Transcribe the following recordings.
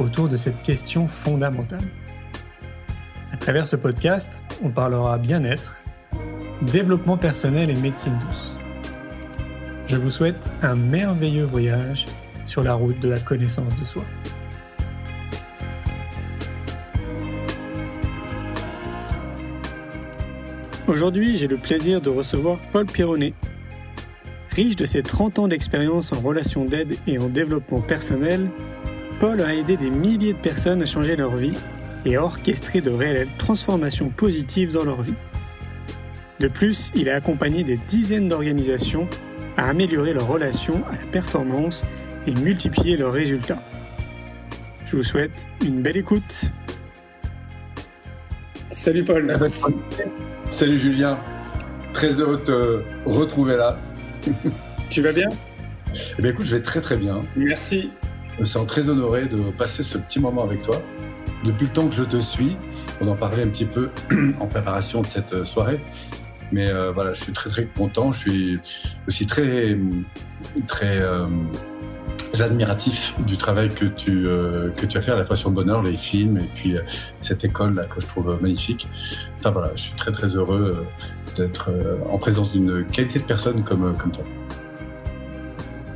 autour de cette question fondamentale. À travers ce podcast, on parlera bien-être, développement personnel et médecine douce. Je vous souhaite un merveilleux voyage sur la route de la connaissance de soi. Aujourd'hui, j'ai le plaisir de recevoir Paul Pironnet. Riche de ses 30 ans d'expérience en relations d'aide et en développement personnel, Paul a aidé des milliers de personnes à changer leur vie et à orchestrer de réelles transformations positives dans leur vie. De plus, il a accompagné des dizaines d'organisations à améliorer leurs relations à la performance et multiplier leurs résultats. Je vous souhaite une belle écoute. Salut Paul. Salut Julien. Très heureux de te retrouver là. Tu vas bien? Eh bien écoute, je vais très très bien. Merci. Je me sens très honoré de passer ce petit moment avec toi. Depuis le temps que je te suis, on en parlait un petit peu en préparation de cette soirée. Mais euh, voilà, je suis très très content. Je suis aussi très très euh, admiratif du travail que tu euh, que tu as fait à la sur le bonheur, les films et puis euh, cette école là que je trouve magnifique. Enfin voilà, je suis très très heureux euh, d'être euh, en présence d'une qualité de personne comme comme toi.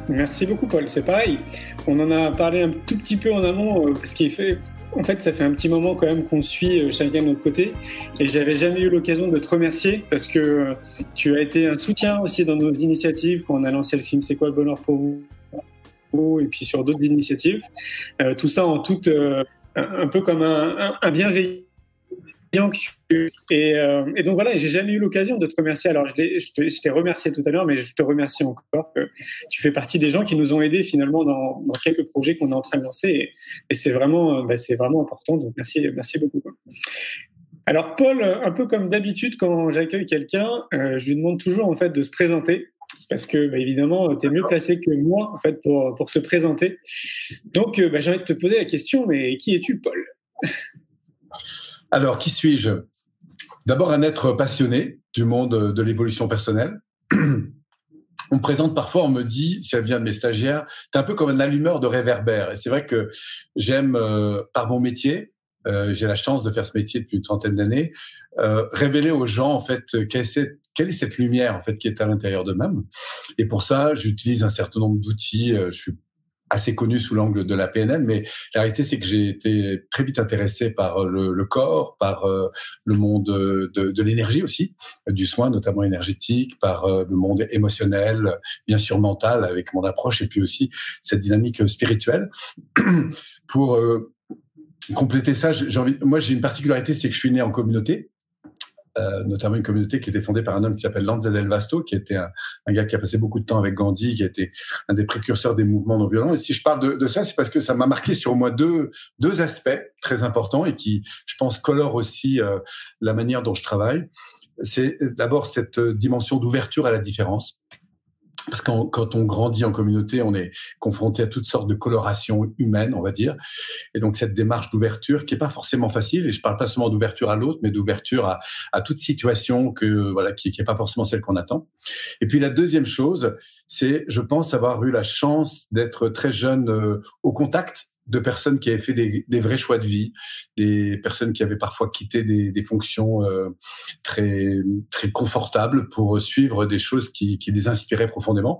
Merci beaucoup Paul, c'est pareil. On en a parlé un tout petit peu en amont, euh, parce qu'il fait, en fait, ça fait un petit moment quand même qu'on suit euh, chacun de notre côté, et j'avais jamais eu l'occasion de te remercier parce que euh, tu as été un soutien aussi dans nos initiatives quand on a lancé le film C'est quoi le bonheur pour vous et puis sur d'autres initiatives. Euh, tout ça en toute, euh, un, peu comme un, un, un bienveillant. Et, euh, et, donc voilà, j'ai jamais eu l'occasion de te remercier. Alors je, t'ai remercié tout à l'heure, mais je te remercie encore. Que tu fais partie des gens qui nous ont aidés finalement dans, quelques projets qu'on est en train de lancer, et, c'est vraiment, bah, c'est vraiment important. Donc merci, merci beaucoup. Alors Paul, un peu comme d'habitude quand j'accueille quelqu'un, euh, je lui demande toujours en fait de se présenter parce que bah, évidemment, tu es mieux placé que moi en fait pour, pour te présenter. Donc, bah, j'ai envie de te poser la question, mais qui es-tu, Paul? Alors, qui suis-je? D'abord, un être passionné du monde de l'évolution personnelle. On me présente parfois, on me dit, si elle vient de mes stagiaires, tu es un peu comme un allumeur de réverbère. Et c'est vrai que j'aime, euh, par mon métier, euh, j'ai la chance de faire ce métier depuis une trentaine d'années, euh, révéler aux gens en fait quelle est, cette, quelle est cette lumière en fait qui est à l'intérieur d'eux-mêmes. Et pour ça, j'utilise un certain nombre d'outils. Je suis assez connu sous l'angle de la PNL, mais la réalité c'est que j'ai été très vite intéressé par le, le corps, par euh, le monde de, l'énergie aussi, du soin notamment énergétique, par euh, le monde émotionnel, bien sûr mental avec mon approche et puis aussi cette dynamique spirituelle. Pour euh, compléter ça, j'ai envie, moi j'ai une particularité, c'est que je suis né en communauté. Euh, notamment une communauté qui était fondée par un homme qui s'appelle Lanza Del Vasto, qui était un, un, gars qui a passé beaucoup de temps avec Gandhi, qui a été un des précurseurs des mouvements non violents. Et si je parle de, de ça, c'est parce que ça m'a marqué sur moi deux, deux aspects très importants et qui, je pense, colorent aussi euh, la manière dont je travaille. C'est d'abord cette dimension d'ouverture à la différence. Parce que quand on grandit en communauté, on est confronté à toutes sortes de colorations humaines, on va dire. Et donc cette démarche d'ouverture qui est pas forcément facile. Et je parle pas seulement d'ouverture à l'autre, mais d'ouverture à, à toute situation que voilà qui, qui est pas forcément celle qu'on attend. Et puis la deuxième chose, c'est, je pense, avoir eu la chance d'être très jeune euh, au contact de personnes qui avaient fait des, vrais choix de vie, des personnes qui avaient parfois quitté des, fonctions euh, très très confortables pour suivre des choses qui, les inspiraient profondément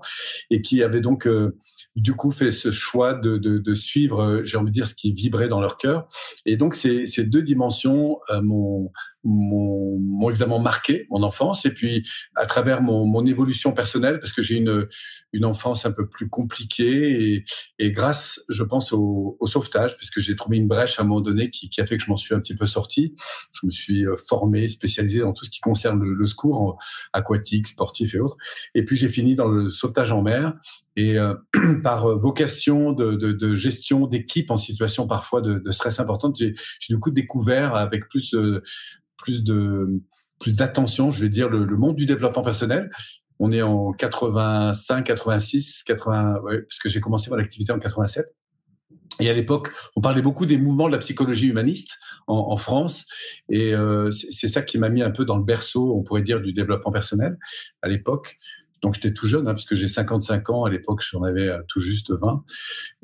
et qui avaient donc euh, du coup fait ce choix de, de, suivre, j'ai envie de dire, ce qui vibrait dans leur cœur. Et donc ces, ces deux dimensions euh, m'ont évidemment marqué mon enfance et puis à travers mon, mon évolution personnelle parce que j'ai une une enfance un peu plus compliquée et, et grâce je pense au, au sauvetage puisque j'ai trouvé une brèche à un moment donné qui, qui a fait que je m'en suis un petit peu sorti. Je me suis formé spécialisé dans tout ce qui concerne le secours aquatique sportif et autres. Et puis j'ai fini dans le sauvetage en mer Et par vocation de, de, de gestion d'équipe en situation parfois de, de stress importante, j'ai du coup découvert avec plus plus de plus d'attention, je vais dire, le, le, monde du développement personnel. On est en 85, 86, 80, ouais, parce que j'ai commencé mon activité en 87. Et à l'époque, on parlait beaucoup des mouvements de la psychologie humaniste en, en France, et euh, c'est ça qui m'a mis un peu dans le berceau, on pourrait dire, du développement personnel à l'époque. Donc j'étais tout jeune, hein, parce j'ai 55 ans. À l'époque, j'en avais euh, tout juste 20.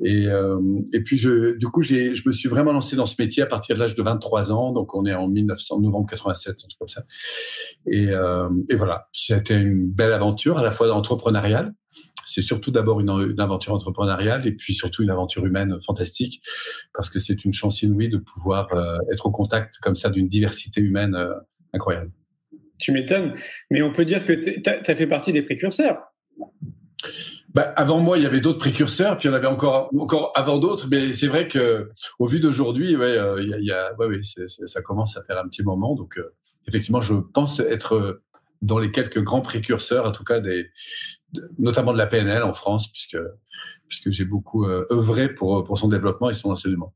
Et, euh, et puis, je, du coup, je me suis vraiment lancé dans ce métier à partir de l'âge de 23 ans. Donc, on est en 1900, novembre 87, un truc comme ça. Et, euh, et voilà, c'était une belle aventure, à la fois entrepreneuriale. C'est surtout d'abord une, une, aventure entrepreneuriale et puis surtout une aventure humaine fantastique parce que c'est une chance inouïe de pouvoir euh, être au contact comme ça d'une diversité humaine euh, incroyable tu m'étonnes. Mais on peut dire que tu as, fait partie des précurseurs. Bah, avant moi, il y avait d'autres précurseurs, puis il y en avait encore, encore avant d'autres. Mais c'est vrai que, au vu d'aujourd'hui, ouais, euh, y a, y a, ouais, ouais ça commence à faire un petit moment. Donc, euh, effectivement, je pense être dans les quelques grands précurseurs, en tout cas des, de, notamment de la PNL en France, puisque puisque j'ai beaucoup euh, œuvré pour pour son développement et son enseignement.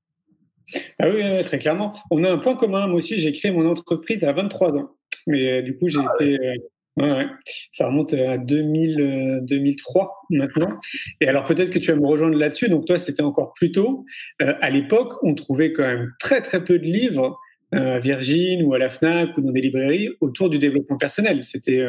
Ah oui, très clairement. On a un point commun. Moi aussi, j'ai créé mon entreprise à 23 ans. Mais euh, du coup, j'ai ah été. Euh, ouais, ça remonte à 2000, 2003 euh, maintenant. Et alors peut-être que tu vas me rejoindre là-dessus. Donc toi, c'était encore plus tôt. à l'époque, on trouvait quand même très très peu de livres à Virgin ou à la Fnac ou dans des librairies autour du développement personnel. C'était,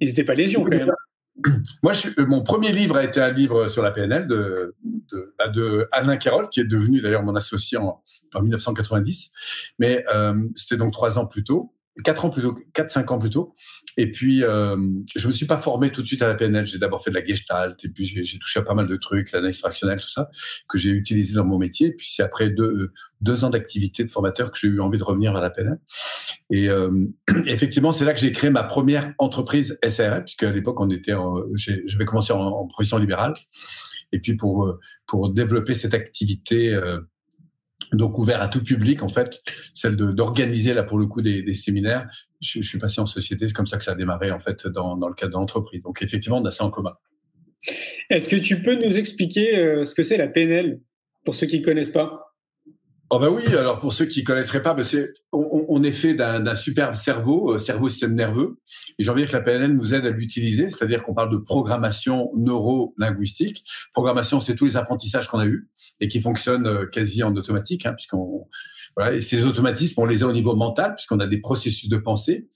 ils n'étaient pas légion quand même. Moi, je, mon premier livre a été un livre sur la PNL de, de, bah, de Alain Carroll, qui est devenu d'ailleurs mon associé en, en 1990. Mais euh, c'était donc trois ans plus tôt quatre ans plus tôt, quatre cinq ans plus tôt. Et puis euh, je me suis pas formé tout de suite à la PNL. J'ai d'abord fait de la Gestalt et puis j'ai touché à pas mal de trucs, l'analyse fractionnelle, tout ça que j'ai utilisé dans mon métier. Et puis c'est après deux deux ans d'activité de formateur que j'ai eu envie de revenir vers la PNL. Et euh, effectivement, c'est là que j'ai créé ma première entreprise SARL, puisque à l'époque on était, j'avais commencé en, en, profession libérale. Et puis pour pour développer cette activité euh, donc ouvert à tout public en fait, celle d'organiser là pour le coup des, séminaires. Je, suis passé en société, c'est comme ça que ça a démarré en fait dans, dans le cadre d'entreprise. Donc effectivement, on a ça en commun. Est-ce que tu peux nous expliquer euh, ce que c'est la PNL pour ceux qui ne connaissent pas? Oh bah oui, alors pour ceux qui connaîtraient pas, bah c'est on, est fait d'un superbe cerveau, euh, cerveau système nerveux, et j'ai envie que la PNL nous aide à l'utiliser, c'est-à-dire qu'on parle de programmation neuro-linguistique. Programmation, c'est tous les apprentissages qu'on a eus et qui fonctionnent euh, quasi en automatique, hein, et ces automatismes, on les a au niveau mental, puisqu'on a des processus de pensée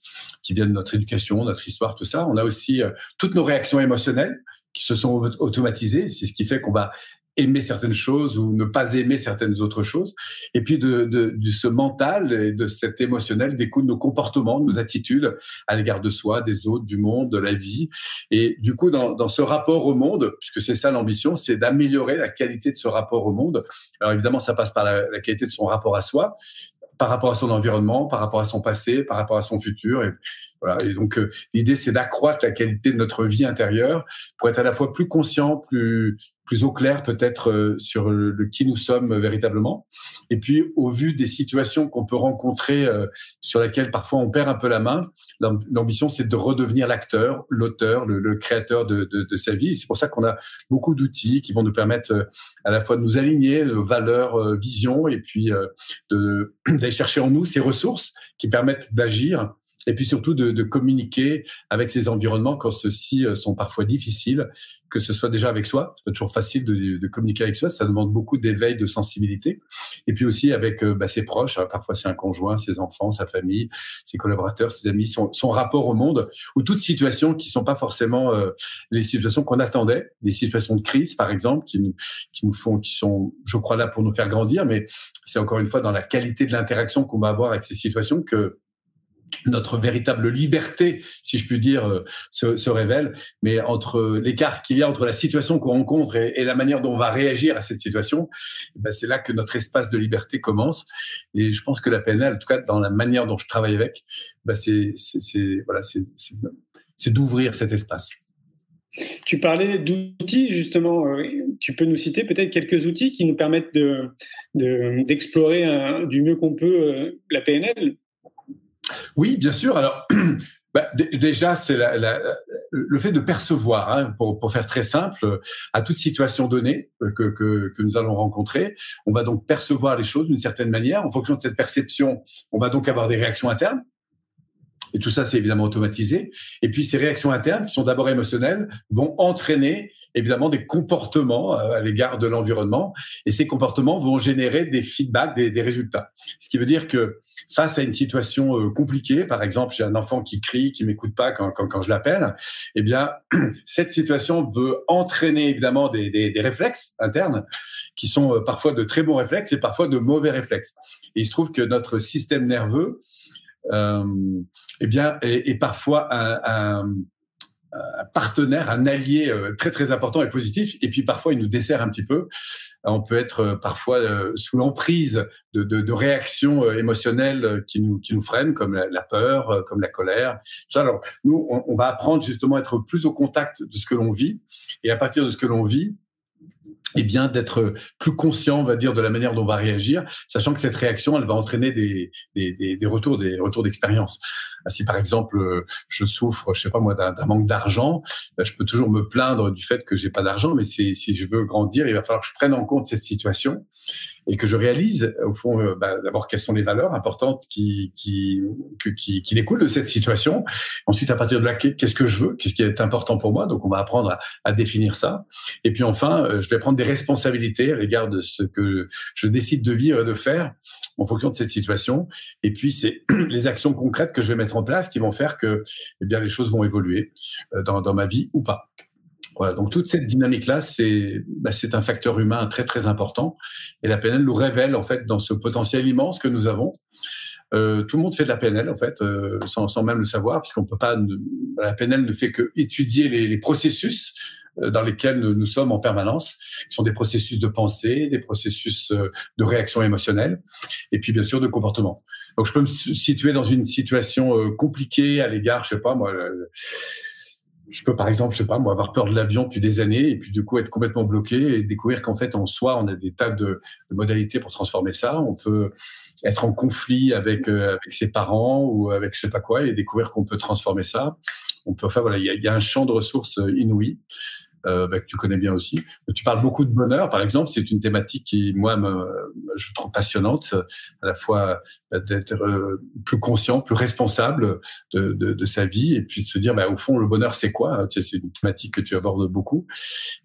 qui viennent de notre éducation, notre histoire, tout ça. On a aussi euh, toutes nos réactions émotionnelles qui se sont automatisées. C'est ce qui fait qu'on va aimer certaines choses ou ne pas aimer certaines autres choses. Et puis de, de, ce mental et de cet émotionnel découlent nos comportements, nos attitudes à l'égard de soi, des autres, du monde, de la vie. Et du coup, dans, dans ce rapport au monde, puisque c'est ça l'ambition, c'est d'améliorer la qualité de ce rapport au monde. Alors évidemment, ça passe par la, qualité de son rapport à soi, par rapport à son environnement, par rapport à son passé, par rapport à son futur. Voilà. et donc, euh, l'idée, c'est d'accroître la qualité de notre vie intérieure pour être à la fois plus conscient, plus plus au clair peut-être euh, sur le, le, qui nous sommes véritablement. Et puis, au vu des situations qu'on peut rencontrer euh, sur lesquelles parfois on perd un peu la main, l'ambition, c'est de redevenir l'acteur, l'auteur, le, le, créateur de, de, de sa vie. C'est pour ça qu'on a beaucoup d'outils qui vont nous permettre euh, à la fois de nous aligner, valeurs, visions, et puis d'aller chercher en nous ces ressources qui permettent d'agir et puis surtout de, de, communiquer avec ces environnements quand ceux-ci euh, sont parfois difficiles, que ce soit déjà avec soi, c'est pas toujours facile de, de, communiquer avec soi, ça demande beaucoup d'éveil, de sensibilité, et puis aussi avec euh, bah, ses proches, hein, parfois c'est un conjoint, ses enfants, sa famille, ses collaborateurs, ses amis, son, son rapport au monde, ou toutes situations qui sont pas forcément euh, les situations qu'on attendait, des situations de crise par exemple, qui nous, qui nous font, qui sont, je crois là pour nous faire grandir, mais c'est encore une fois dans la qualité de l'interaction qu'on va avoir avec ces situations que notre véritable liberté, si je puis dire, euh, se, révèle. Mais entre l'écart qu'il y a entre la situation qu'on rencontre et, la manière dont on va réagir à cette situation, eh ben c'est là que notre espace de liberté commence. Et je pense que la PNL, en tout cas dans la manière dont je travaille avec, ben c'est voilà, d'ouvrir cet espace. Tu parlais d'outils, justement. Euh, tu peux nous citer peut-être quelques outils qui nous permettent d'explorer de, d'explorer du mieux qu'on peut euh, la PNL Oui, bien sûr. Alors, bah, déjà, c'est le fait de percevoir, hein, pour, pour, faire très simple, à toute situation donnée que, que, que, nous allons rencontrer, on va donc percevoir les choses d'une certaine manière. En fonction de cette perception, on va donc avoir des réactions internes. Et tout ça, c'est évidemment automatisé. Et puis, ces réactions internes, qui sont d'abord émotionnelles, vont entraîner évidemment des comportements euh, à l'égard de l'environnement. Et ces comportements vont générer des feedbacks, des, résultats. Ce qui veut dire que face à une situation euh, compliquée, par exemple, j'ai un enfant qui crie, qui m'écoute pas quand, je l'appelle, eh bien, cette situation veut entraîner évidemment des, réflexes internes qui sont euh, parfois de très bons réflexes et parfois de mauvais réflexes. Et il se trouve que notre système nerveux eh bien, est, parfois un, un, partenaire, un allié euh, très très important et positif. Et puis parfois, il nous dessert un petit peu. On peut être euh, parfois sous l'emprise de, de, de, réactions émotionnelles qui nous qui nous freinent, comme la, la peur, comme la colère. Ça, alors, nous, on, on va apprendre justement à être plus au contact de ce que l'on vit, et à partir de ce que l'on vit, eh bien d'être plus conscient, on va dire, de la manière dont on va réagir, sachant que cette réaction, elle va entraîner des, des, retours, des retours d'expérience. Si par exemple je souffre, je sais pas moi, d'un manque d'argent, ben, je peux toujours me plaindre du fait que j'ai pas d'argent, mais si je veux grandir, il va falloir que je prenne en compte cette situation et que je réalise au fond euh, bah, d'abord quelles sont les valeurs importantes qui qui, qui qui découlent de cette situation. Ensuite, à partir de là, qu'est-ce que je veux, qu'est-ce qui est important pour moi. Donc, on va apprendre à, à définir ça. Et puis enfin, euh, je vais prendre des responsabilités à l'égard de ce que je décide de vivre et de faire en fonction de cette situation. Et puis, c'est les actions concrètes que je vais mettre en place qui vont faire que eh bien les choses vont évoluer euh, dans, ma vie ou pas. Voilà, donc toute cette dynamique-là, c'est bah, un facteur humain très très important. Et la PNL nous révèle en fait dans ce potentiel immense que nous avons. Euh, tout le monde fait de la PNL en fait, euh, sans, même le savoir, puisqu'on peut pas. La PNL ne fait que étudier les, processus dans lesquels nous sommes en permanence, qui sont des processus de pensée, des processus euh, de réaction émotionnelle, et puis bien sûr de comportement. Donc je peux me situer dans une situation euh, compliquée à l'égard, je sais pas moi je peux par exemple, je sais pas, moi, avoir peur de l'avion depuis des années et puis du coup être complètement bloqué et découvrir qu'en fait en soi on a des tas de, modalités pour transformer ça. On peut être en conflit avec euh, ses parents ou avec je sais pas quoi et découvrir qu'on peut transformer ça. On peut, enfin voilà, il y a, un champ de ressources inouï euh, bah, que tu connais bien aussi. Tu parles beaucoup de bonheur, par exemple. C'est une thématique qui, moi, me, je trouve passionnante, à la fois bah, d'être euh, plus conscient, plus responsable de, de, de, sa vie, et puis de se dire, bah, au fond, le bonheur, c'est quoi? C'est une thématique que tu abordes beaucoup,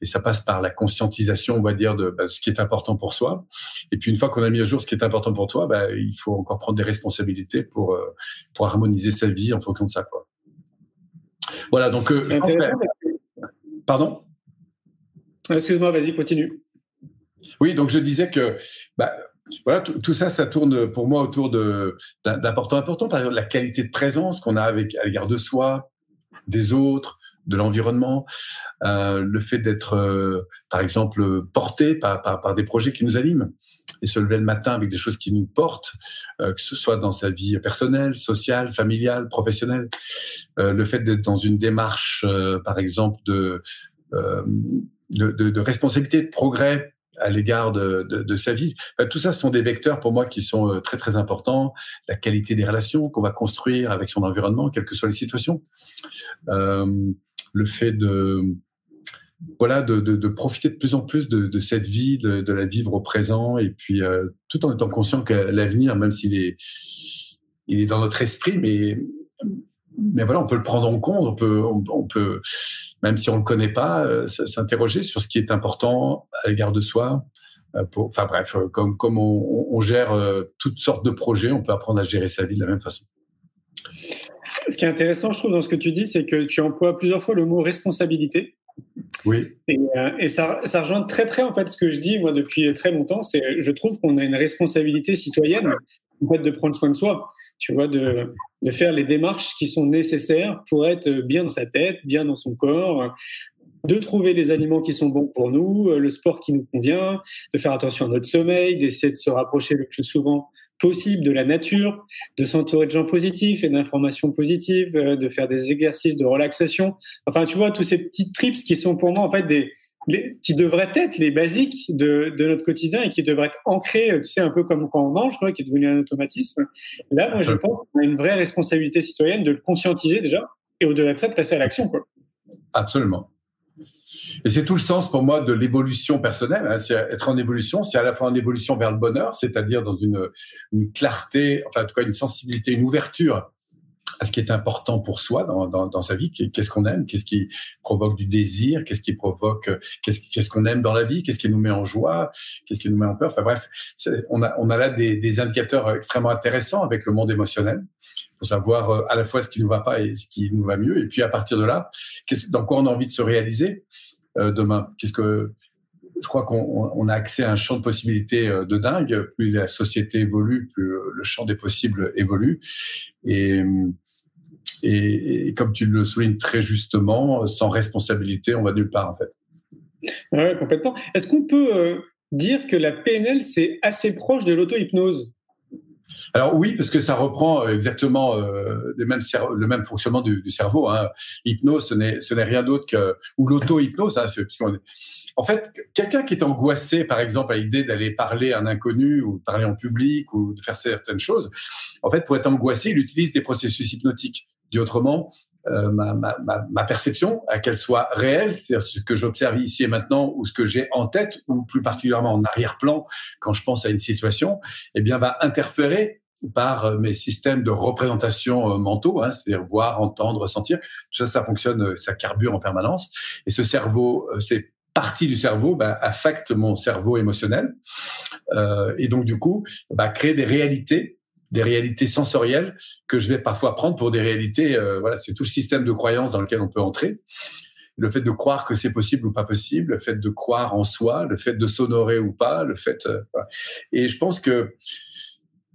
et ça passe par la conscientisation, on va dire, de bah, ce qui est important pour soi. Et puis, une fois qu'on a mis à jour ce qui est important pour toi, bah, il faut encore prendre des responsabilités pour euh, pour harmoniser sa vie en fonction de ça, quoi. Voilà, donc. Euh, Pardon? Excuse-moi, vas-y, continue. Oui, donc je disais que bah, voilà, tout ça, ça tourne pour moi autour d'importants important. Par exemple, la qualité de présence qu'on a avec à l'égard de soi, des autres, de l'environnement, euh, le fait d'être, euh, par exemple, porté par, par, par, des projets qui nous animent et se lever le matin avec des choses qui nous portent, euh, que ce soit dans sa vie personnelle, sociale, familiale, professionnelle, le fait d'être dans une démarche, par exemple, de de, responsabilité, de progrès à l'égard de, de, sa vie. Tout ça sont des vecteurs pour moi qui sont très très importants. La qualité des relations qu'on va construire avec son environnement, quelles que soient les situations. Le fait de voilà de, de, profiter de plus en plus de, cette vie, de, la vivre au présent, et puis euh, tout en étant conscient que l'avenir, même s'il est il est dans notre esprit, mais mais voilà, on peut le prendre en compte, on peut, on, peut même si on le connaît pas, euh, s'interroger sur ce qui est important à l'égard de soi. Euh, enfin bref, comme, comme on gère toutes sortes de projets, on peut apprendre à gérer sa vie de la même façon. Ce qui est intéressant, je trouve, dans ce que tu dis, c'est que tu emploies plusieurs fois le mot responsabilité. Oui. Et, et ça, ça, rejoint très près en fait ce que je dis moi depuis très longtemps. C'est, je trouve qu'on a une responsabilité citoyenne en fait de prendre soin de soi tu vois, de, de faire les démarches qui sont nécessaires pour être bien dans sa tête, bien dans son corps, de trouver les aliments qui sont bons pour nous, le sport qui nous convient, de faire attention à notre sommeil, d'essayer de se rapprocher le plus souvent possible de la nature, de s'entourer de gens positifs et d'informations positives, de faire des exercices de relaxation. Enfin, tu vois, tous ces petits trips qui sont pour moi en fait des, qui devraient être les basiques de, de, notre quotidien et qui devraient être ancrés, tu sais, un peu comme quand on mange, quoi, qui est devenu un automatisme. Là, moi, je pense qu'on a une vraie responsabilité citoyenne de le conscientiser déjà et au-delà de ça, de passer à l'action. Quoi. Absolument. Et c'est tout le sens pour moi de l'évolution personnelle. Hein. C'est être en évolution, c'est à la fois en évolution vers le bonheur, c'est-à-dire dans une, clarté, enfin en tout cas une sensibilité, une ouverture à ce qui est important pour soi dans, sa vie. Qu'est-ce qu'on aime Qu'est-ce qui provoque du désir Qu'est-ce qui provoque Qu'est-ce qu'on aime dans la vie Qu'est-ce qui nous met en joie Qu'est-ce qui nous met en peur Enfin bref, on a, là des, indicateurs extrêmement intéressants avec le monde émotionnel savoir euh, à la fois ce qui nous va pas et ce qui nous va mieux. Et puis à partir de là, dans quoi on a envie de se réaliser euh, demain? Qu'est-ce que je crois qu'on a accès à un champ de possibilités euh, de dingue. Plus la société évolue, plus le champ des possibles évolue. Et, et, comme tu le soulignes très justement, sans responsabilité, on va nulle part en fait. Ouais, complètement. Est-ce qu'on peut dire que la PNL, c'est assez proche de l'auto-hypnose? Alors oui, parce que ça reprend euh, exactement euh, le, même fonctionnement du, cerveau. Hein. Hypnose, ce n'est, ce n'est rien d'autre que ou l'auto-hypnose. Hein, en fait, quelqu'un qui est angoissé, par exemple, à l'idée d'aller parler à un inconnu ou parler en public ou de faire certaines choses, en fait, pour être angoissé, il utilise des processus hypnotiques. Dit autrement, euh, ma, ma, ma, perception, à qu'elle soit réelle, c'est-à-dire ce que j'observe ici et maintenant ou ce que j'ai en tête ou plus particulièrement en arrière-plan quand je pense à une situation, eh bien, va interférer par euh, mes systèmes de représentation euh, mentaux, hein, c'est-à-dire voir, entendre, ressentir. Tout ça, ça fonctionne, ça carbure en permanence. Et ce cerveau, ces parties du cerveau bah, affectent mon cerveau émotionnel. Euh, et donc, du coup, bah, des réalités des réalités sensorielles que je vais parfois prendre pour des réalités. Euh, voilà, c'est tout le système de croyances dans lequel on peut entrer. Le fait de croire que c'est possible ou pas possible, le fait de croire en soi, le fait de s'honorer ou pas, le fait. Euh, et je pense que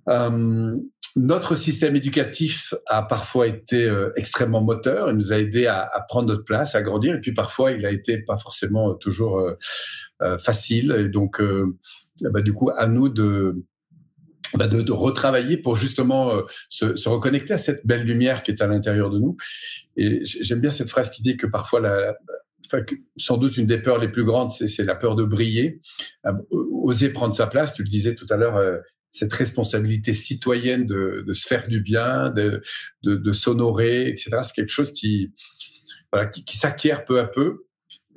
euh, notre système éducatif a parfois été extrêmement moteur, il nous a aidé à, prendre notre place, à grandir, et puis parfois il a été pas forcément toujours facile. Et donc, bah, du coup, à nous de, bah de, de, retravailler pour justement se, se, reconnecter à cette belle lumière qui est à l'intérieur de nous. Et j'aime bien cette phrase qui dit que parfois la, Enfin, sans doute une des peurs les plus grandes, c'est la peur de briller, oser prendre sa place. Tu le disais tout à l'heure, cette responsabilité citoyenne de, de, se faire du bien, de, de, de s'honorer, etc. C'est quelque chose qui, voilà, qui, qui s'acquiert peu à peu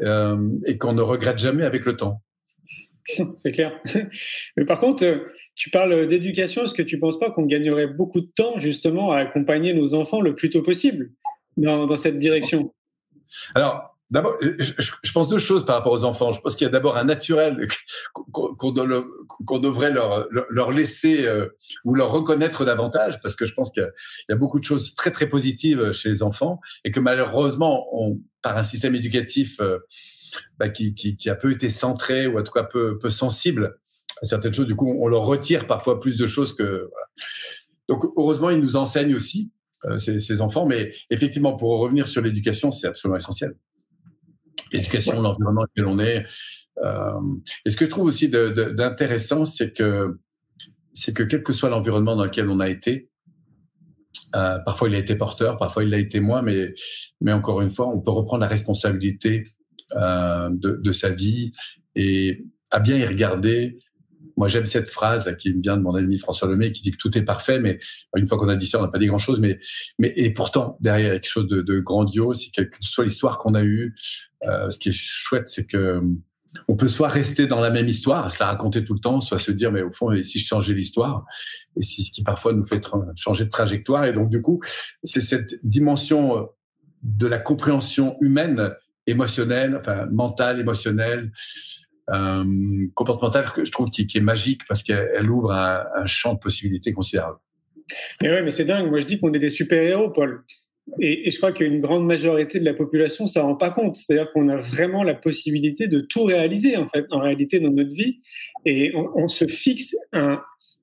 euh, et qu'on ne regrette jamais avec le temps. C'est clair. Mais par contre, euh, tu parles d'éducation. Est-ce que tu ne penses pas qu'on gagnerait beaucoup de temps justement à accompagner nos enfants le plus tôt possible dans, cette direction? Alors, D'abord, je, pense deux choses par rapport aux enfants. Je pense qu'il y a d'abord un naturel qu'on devrait leur, laisser euh, ou leur reconnaître davantage, parce que je pense qu'il y a beaucoup de choses très très positives chez les enfants et que malheureusement, par un système éducatif euh, bah, qui, qui, qui, a peu été centré ou en tout cas peu, peu sensible à certaines choses, du coup, on leur retire parfois plus de choses que. Voilà. Donc, heureusement, ils nous enseignent aussi. Euh, ces, ces enfants, mais effectivement, pour revenir sur l'éducation, c'est absolument essentiel l'éducation, ouais. l'environnement dans lequel on est. Euh, et ce que je trouve aussi d'intéressant, c'est que c'est que quel que soit l'environnement dans lequel on a été, euh, parfois il a été porteur, parfois il l'a été moins, mais mais encore une fois, on peut reprendre la responsabilité de, de, sa vie et à bien y regarder moi, j'aime cette phrase qui me vient de mon ami François Lemay, qui dit que tout est parfait, mais une fois qu'on a dit ça, on n'a pas dit grand-chose. Mais, mais et pourtant, derrière, quelque chose de, grandiose. Quelle que soit l'histoire qu'on a eue, euh, ce qui est chouette, c'est que on peut soit rester dans la même histoire, se la raconter tout le temps, soit se dire, mais au fond, si je changeais l'histoire? Et c'est ce qui parfois nous fait changer de trajectoire. Et donc, du coup, c'est cette dimension euh, de la compréhension humaine, émotionnelle, enfin mentale, émotionnelle, euh, comportementale que je trouve qui, est magique parce qu'elle ouvre un, champ de possibilités considérable. Mais ouais, mais c'est dingue. Moi, je dis qu'on est des super-héros, Paul. Et, je crois qu'une grande majorité de la population ça rend pas compte. C'est-à-dire qu'on a vraiment la possibilité de tout réaliser, en fait, en réalité, dans notre vie. Et on, se fixe un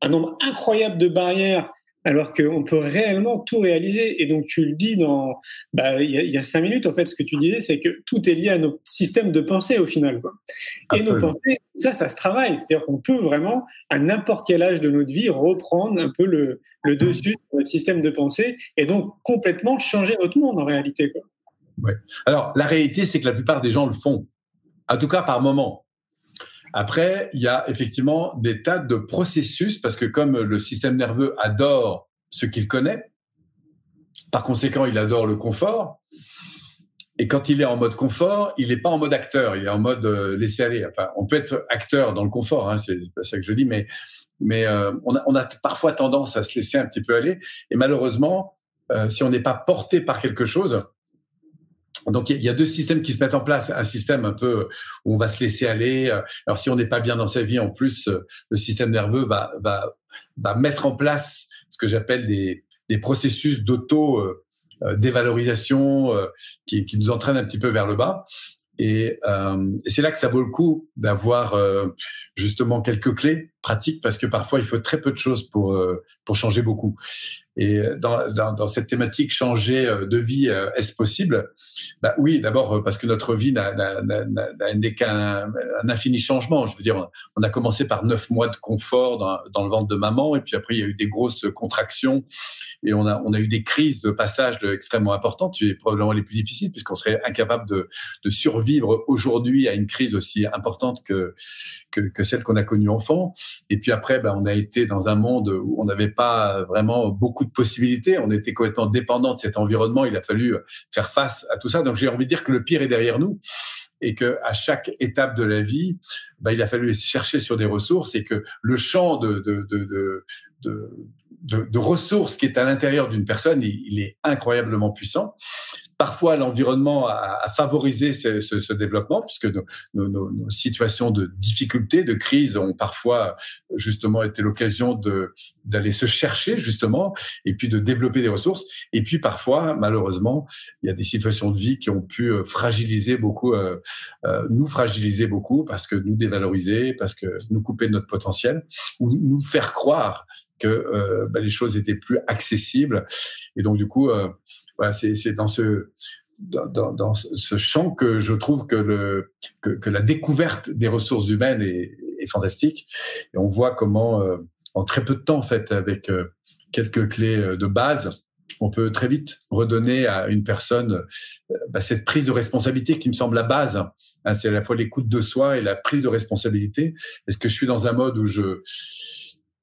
nombre incroyable de barrières alors qu'on peut réellement tout réaliser. Et donc, tu le dis dans, bah, il y, y a cinq minutes, en fait, ce que tu disais, c'est que tout est lié à nos systèmes de pensée au final. Quoi. Et nos pensées, ça, ça se travaille. C'est-à-dire qu'on peut vraiment, à n'importe quel âge de notre vie, reprendre un peu le, le dessus de notre système de pensée et donc complètement changer notre monde en réalité. Quoi. Ouais. Alors, la réalité, c'est que la plupart des gens le font. En tout cas, par moment. Après, il y a effectivement des tas de processus parce que comme le système nerveux adore ce qu'il connaît, par conséquent, il adore le confort. Et quand il est en mode confort, il n'est pas en mode acteur, il est en mode euh, laisser aller. On peut être acteur dans le confort, hein, c'est pas ça que je dis, mais euh, on, a, on, a, parfois tendance à se laisser un petit peu aller. Et malheureusement, euh, si on n'est pas porté par quelque chose, donc il y a deux systèmes qui se mettent en place. Un système un peu où on va se laisser aller. Alors si on n'est pas bien dans sa vie, en plus, le système nerveux va, va, va mettre en place ce que j'appelle des, des processus d'auto euh, dévalorisation euh, qui, qui, nous entraîne un petit peu vers le bas. Et, euh, et c'est là que ça vaut le coup d'avoir justement quelques clés pratiques parce que parfois il faut très peu de choses pour pour changer beaucoup. Et dans, dans, dans, cette thématique changer de vie, est-ce possible? Bah Oui, d'abord parce que notre vie n'est qu'un un infini changement. Je veux dire, on a commencé par neuf mois de confort dans, dans, le ventre de maman, et puis après il y a eu des grosses contractions, et on a on a eu des crises de passage extrêmement importantes, et probablement les plus difficiles, puisqu'on serait incapable de, de survivre aujourd'hui à une crise aussi importante que que, que celle qu'on a connue enfant. Et puis après, bah, on a été dans un monde où on n'avait pas vraiment beaucoup de possibilités. On était complètement dépendant de cet environnement. Il a fallu faire face à tout ça. Donc j'ai envie de dire que le pire est derrière nous et que à chaque étape de la vie, bah, il a fallu chercher sur des ressources et que le champ de, ressources qui est à l'intérieur d'une personne, il, est incroyablement puissant parfois l'environnement a, favorisé ce, développement, puisque nos, situations de difficulté, de crise ont parfois justement été l'occasion d'aller se chercher justement, et puis de développer des ressources. Et puis parfois, malheureusement, il y a des situations de vie qui ont pu euh, fragiliser beaucoup, euh, euh, nous fragiliser beaucoup, parce que nous dévaloriser, parce que nous couper de notre potentiel, ou nous faire croire que bah, les choses étaient plus accessibles. Et donc du coup, c'est dans ce dans, dans, ce champ que je trouve que, le, que, que la découverte des ressources humaines est, est, fantastique. Et on voit comment, euh, en très peu de temps, en fait, avec euh, quelques clés euh, de base, on peut très vite redonner à une personne euh, bah, cette prise de responsabilité qui me semble la base. Hein, c'est à la fois l'écoute de soi et la prise de responsabilité. Est-ce que je suis dans un mode où je,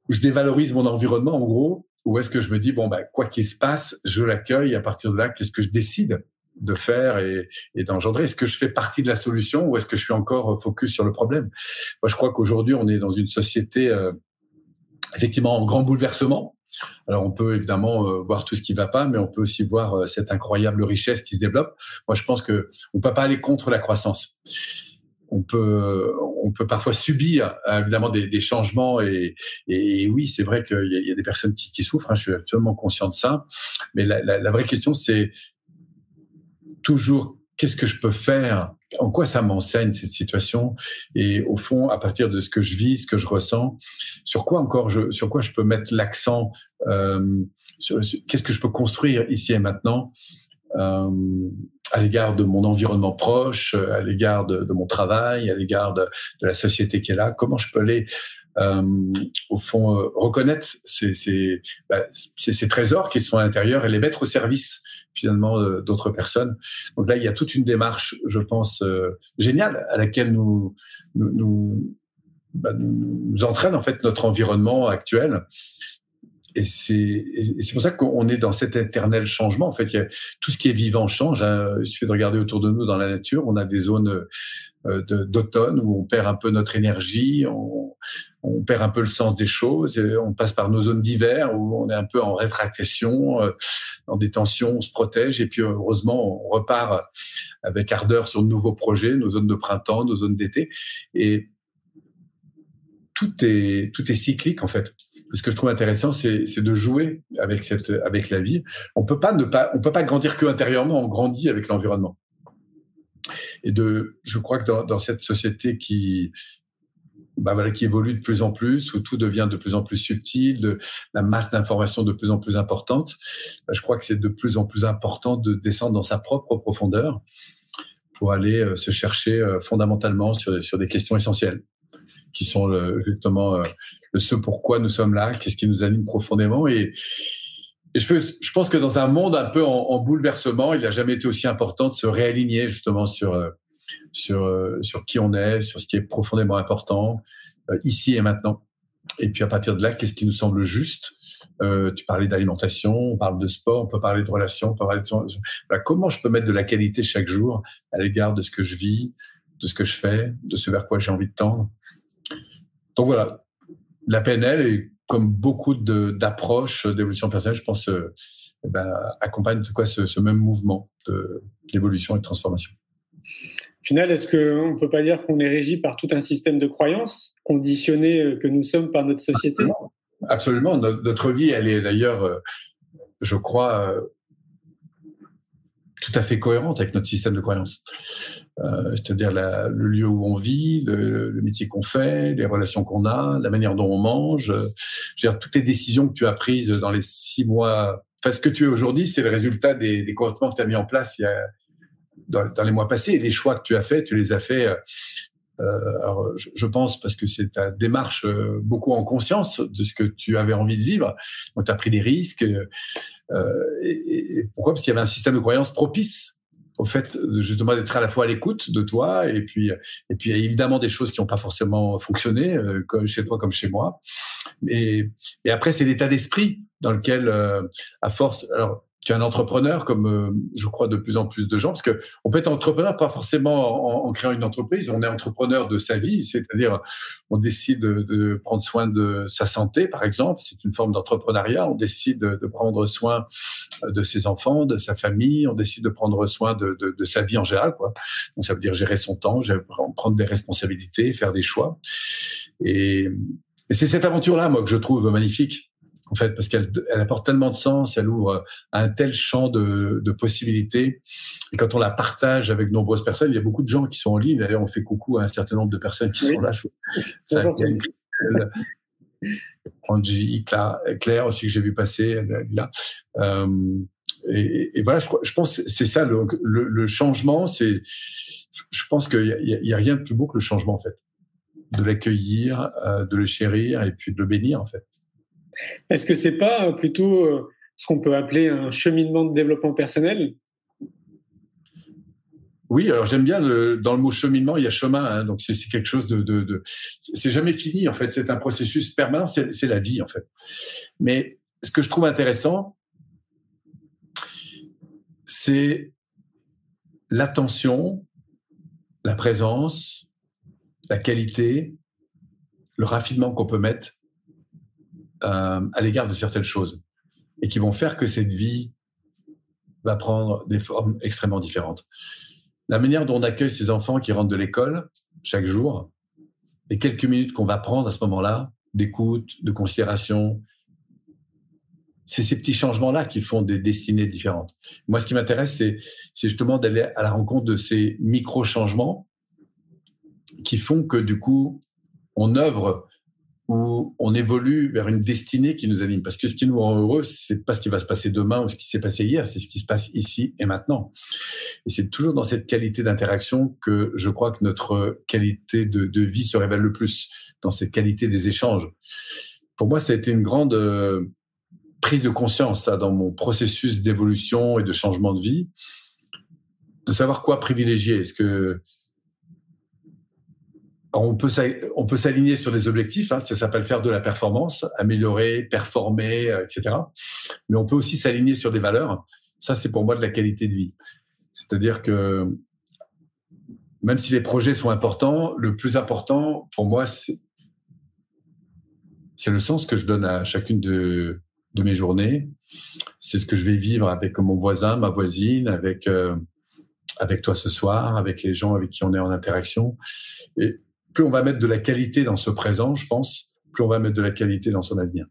où je dévalorise mon environnement, en gros, ou est-ce que je me dis, bon, bah, quoi qu'il se passe, je l'accueille, à partir de là, qu'est-ce que je décide de faire et, d'engendrer? Est-ce que je fais partie de la solution ou est-ce que je suis encore focus sur le problème? Moi, je crois qu'aujourd'hui, on est dans une société euh, effectivement en grand bouleversement. Alors, on peut évidemment euh, voir tout ce qui ne va pas, mais on peut aussi voir euh, cette incroyable richesse qui se développe. Moi, je pense que on peut pas aller contre la croissance on peut, on peut parfois subir évidemment des, changements et, oui, c'est vrai qu'il y, y, a des personnes qui, souffrent. Hein, je suis absolument conscient de ça. Mais la vraie question, c'est toujours qu'est-ce que je peux faire En quoi ça m'enseigne cette situation? Et au fond, à partir de ce que je vis, ce que je ressens, sur quoi encore je, sur quoi je peux mettre l'accent euh, Qu'est-ce que je peux construire ici et maintenant? Euh, à l'égard de mon environnement proche, à l'égard de, mon travail, à l'égard de, la société qui est là. Comment je peux aller, euh, au fond, euh, reconnaître ces, ces, bah, ces, trésors qui sont à l'intérieur et les mettre au service finalement euh, d'autres personnes. Donc là, il y a toute une démarche, je pense, euh, géniale à laquelle nous nous, nous, bah, nous entraîne en fait notre environnement actuel et c'est pour ça qu'on est dans cet éternel changement. En fait, il y a, tout ce qui est vivant change. Hein. Il suffit de regarder autour de nous dans la nature. On a des zones euh, d'automne où on perd un peu notre énergie, on, perd un peu le sens des choses. Et on passe par nos zones d'hiver où on est un peu en rétractation, euh, dans des tensions, on se protège. Et puis heureusement, on repart avec ardeur sur de nouveaux projets, nos zones de printemps, nos zones d'été. Et tout est tout est cyclique en fait ce que je trouve intéressant, c'est de jouer avec la vie. On ne peut pas grandir que intérieurement. On grandit avec l'environnement. Et je crois que dans, cette société qui, bah qui évolue de plus en plus, où tout devient de plus en plus subtil, la masse d'informations de plus en plus importante, bah je crois que c'est de plus en plus important de descendre dans sa propre profondeur pour aller euh, se chercher euh, fondamentalement sur, des questions essentielles qui sont justement euh, le ce pourquoi nous sommes là, qu'est-ce qui nous anime profondément. Et, je, pense que dans un monde un peu en, en, bouleversement, il n'a jamais été aussi important de se réaligner justement sur, euh, sur, qui on est, sur ce qui est profondément important, ici et maintenant. Et puis à partir de là, qu'est-ce qui nous semble juste? Euh, tu parlais d'alimentation, on parle de sport, on peut parler de relations, on peut parler de... comment je peux mettre de la qualité chaque jour à l'égard de ce que je vis, de ce que je fais, de ce vers quoi j'ai envie de tendre? Donc voilà, la PNL, est, comme beaucoup d'approches d'évolution personnelle, je pense, euh, eh ben, accompagne de quoi ce, ce même mouvement d'évolution et de transformation. Au final, est-ce qu'on ne peut pas dire qu'on est régi par tout un système de croyances conditionnées euh, que nous sommes par notre société? Absolument. Notre vie, elle est d'ailleurs, euh, je crois, tout à fait cohérente avec notre système de croyances. Euh, c'est-à-dire le lieu où on vit, le, métier qu'on fait, les relations qu'on a, la manière dont on mange. Je veux dire, toutes les décisions que tu as prises dans les six mois, enfin ce que tu es aujourd'hui, c'est le résultat des, des comportements que tu as mis en place il y a, dans, les mois passés. Et les choix que tu as faits, tu les as faits euh, alors, je, pense parce que c'est ta démarche euh, beaucoup en conscience de ce que tu avais envie de vivre. Donc, tu as pris des risques. Euh, et, et, pourquoi? Parce qu'il y avait un système de croyance propice au fait justement d'être à la fois à l'écoute de toi et puis et puis évidemment des choses qui n'ont pas forcément fonctionné euh, comme chez toi comme chez moi. Et, et après c'est l'état d'esprit dans lequel euh, à force alors tu es un entrepreneur, comme euh, je crois de plus en plus de gens, parce que on peut être entrepreneur pas forcément en, créant une entreprise, on est entrepreneur de sa vie, c'est-à-dire on décide de, prendre soin de sa santé, par exemple, c'est une forme d'entrepreneuriat, on décide de, prendre soin de ses enfants, de sa famille, on décide de prendre soin de, sa vie en général, quoi. Donc ça veut dire gérer son temps, prendre des responsabilités, faire des choix, et, et c'est cette aventure-là, moi, que je trouve magnifique en fait, parce qu'elle elle apporte tellement de sens, elle ouvre un tel champ de, de, possibilités. Et quand on la partage avec de nombreuses personnes, il y a beaucoup de gens qui sont en ligne. D'ailleurs, on fait coucou à un certain nombre de personnes qui sont là. Angie, Claire aussi que j'ai vu passer là. Euh, et, et, voilà, je, je pense c'est ça le, le, changement. C'est, je pense qu'il y, y, a rien de plus beau que le changement en fait, de l'accueillir, euh, de le chérir et puis de le bénir en fait. Est-ce que c'est pas plutôt euh, ce qu'on peut appeler un cheminement de développement personnel? Oui, alors j'aime bien dans le mot cheminement, il y a chemin, hein, donc c'est quelque chose de, de, de c'est jamais fini en fait, c'est un processus permanent, c'est la vie en fait. Mais ce que je trouve intéressant, c'est l'attention, la présence, la qualité, le raffinement qu'on peut mettre euh, à l'égard de certaines choses et qui vont faire que cette vie va prendre des formes extrêmement différentes. La manière dont on accueille ces enfants qui rentrent de l'école chaque jour, et quelques minutes qu'on va prendre à ce moment-là, d'écoute, de considération, c'est ces petits changements-là qui font des destinées différentes. Moi, ce qui m'intéresse, c'est justement d'aller à la rencontre de ces micro-changements qui font que, du coup, on œuvre où on évolue vers une destinée qui nous anime. Parce que ce qui nous rend heureux, c'est pas ce qui va se passer demain ou ce qui s'est passé hier, c'est ce qui se passe ici et maintenant. Et c'est toujours dans cette qualité d'interaction que je crois que notre qualité de, vie se révèle le plus, dans cette qualité des échanges. Pour moi, ça a été une grande euh, prise de conscience ça, dans mon processus d'évolution et de changement de vie, de savoir quoi privilégier. Est-ce que on peut s'aligner sur des objectifs, hein, ça s'appelle faire de la performance, améliorer, performer, euh, etc. Mais on peut aussi s'aligner sur des valeurs. Ça, c'est pour moi de la qualité de vie. C'est-à-dire que même si les projets sont importants, le plus important pour moi, c'est le sens que je donne à chacune de, mes journées. C'est ce que je vais vivre avec mon voisin, ma voisine, avec euh, avec toi ce soir, avec les gens avec qui on est en interaction. Et plus on va mettre de la qualité dans ce présent, je pense, plus on va mettre de la qualité dans son avenir.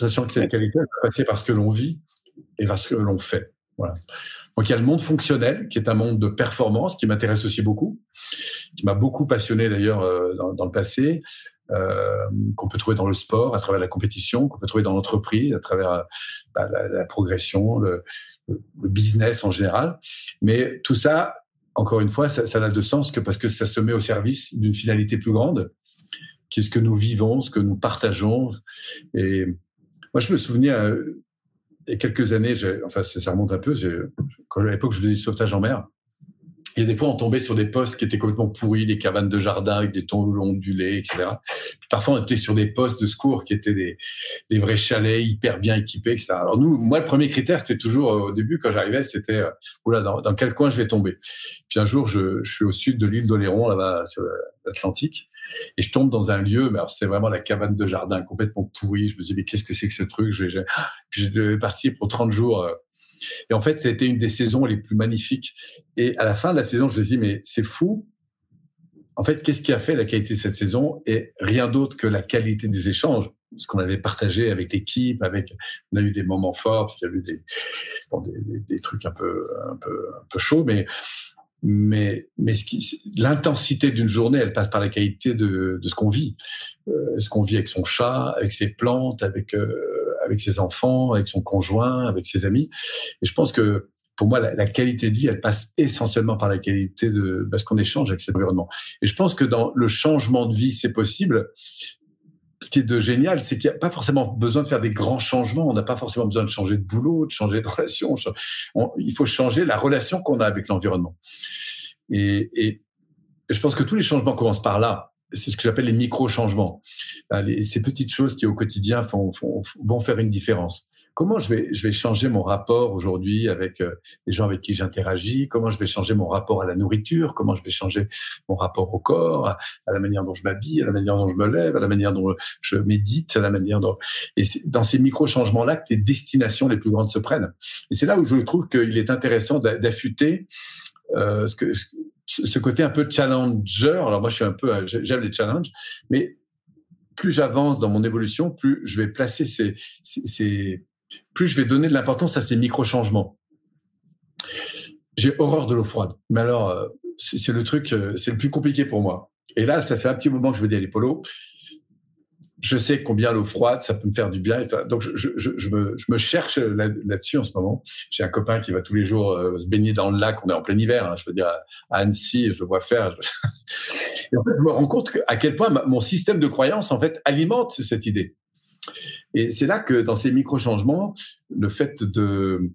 Sachant que cette qualité, elle va passer par ce que l'on vit et par ce que l'on fait. Voilà. Donc il y a le monde fonctionnel, qui est un monde de performance, qui m'intéresse aussi beaucoup, qui m'a beaucoup passionné d'ailleurs euh, dans, le passé, euh, qu'on peut trouver dans le sport, à travers la compétition, qu'on peut trouver dans l'entreprise, à travers bah, la, progression, le, le, business en général. Mais tout ça, encore une fois, ça, n'a de sens que parce que ça se met au service d'une finalité plus grande, qui est ce que nous vivons, ce que nous partageons. Et moi, je me souviens, euh, il y a quelques années, enfin, ça remonte un peu, quand à l'époque, je faisais du sauvetage en mer. Et des fois, on tombait sur des postes qui étaient complètement pourris, des cabanes de jardin avec des tons ondulés, etc. parfois, on était sur des postes de secours qui étaient des, des vrais chalets hyper bien équipés, etc. Alors nous, moi, le premier critère, c'était toujours au début quand j'arrivais, c'était euh, oula, dans, quel coin je vais tomber. Puis un jour, je, suis au sud de l'île d'Oléron, là-bas sur l'Atlantique, et je tombe dans un lieu, mais c'était vraiment la cabane de jardin complètement pourrie. Je me dis mais qu'est-ce que c'est que ce truc? Je vais, je devais partir pour 30 jours. Et en fait, c'était une des saisons les plus magnifiques. Et à la fin de la saison, je me dis, mais c'est fou. En fait, qu'est-ce qui a fait la qualité de cette saison Et rien d'autre que la qualité des échanges. Ce qu'on avait partagé avec l'équipe, avec, on a eu des moments forts, parce qu'il y a eu des, trucs un peu, un peu, un peu chauds, mais, mais, mais l'intensité d'une journée, elle passe par la qualité de, de ce qu'on vit, euh, ce qu'on vit avec son chat, avec ses plantes, avec euh, avec ses enfants, avec son conjoint, avec ses amis. Et je pense que pour moi, la, qualité de vie, elle passe essentiellement par la qualité de parce qu'on échange avec cet environnement. Et je pense que dans le changement de vie, c'est possible. Ce qui est de génial, c'est qu'il n'y a pas forcément besoin de faire des grands changements. On n'a pas forcément besoin de changer de boulot, de changer de relation. il faut changer la relation qu'on a avec l'environnement. Et je pense que tous les changements commencent par là c'est ce que j'appelle les micro-changements. ces petites choses qui au quotidien vont faire une différence. Comment je vais, je vais changer mon rapport aujourd'hui avec euh, les gens avec qui j'interagis? Comment je vais changer mon rapport à la nourriture? Comment je vais changer mon rapport au corps, à, la manière dont je m'habille, à la manière dont je me lève, à la manière dont je médite, à la manière dont... Et dans ces micro-changements-là que les destinations les plus grandes se prennent. Et c'est là où je trouve qu'il est intéressant d'affûter euh, ce que, ce côté un peu challenger. Alors moi, je suis un peu, j'aime les challenges, mais plus j'avance dans mon évolution, plus je vais placer ces, plus je vais donner de l'importance à ces micro-changements. J'ai horreur de l'eau froide, mais alors euh, c'est le truc, euh, c'est le plus compliqué pour moi. Et là, ça fait un petit moment que je me dis à Polo, je sais combien l'eau froide, ça peut me faire du bien. Donc, je, me, cherche là-dessus en ce moment. J'ai un copain qui va tous les jours euh, se baigner dans le lac. On est en plein hiver. Hein, je veux dire, à Annecy, je vois faire. Et en fait, je me rends compte à quel point mon système de croyance, en fait, alimente cette idée. Et c'est là que dans ces micro-changements, le fait de,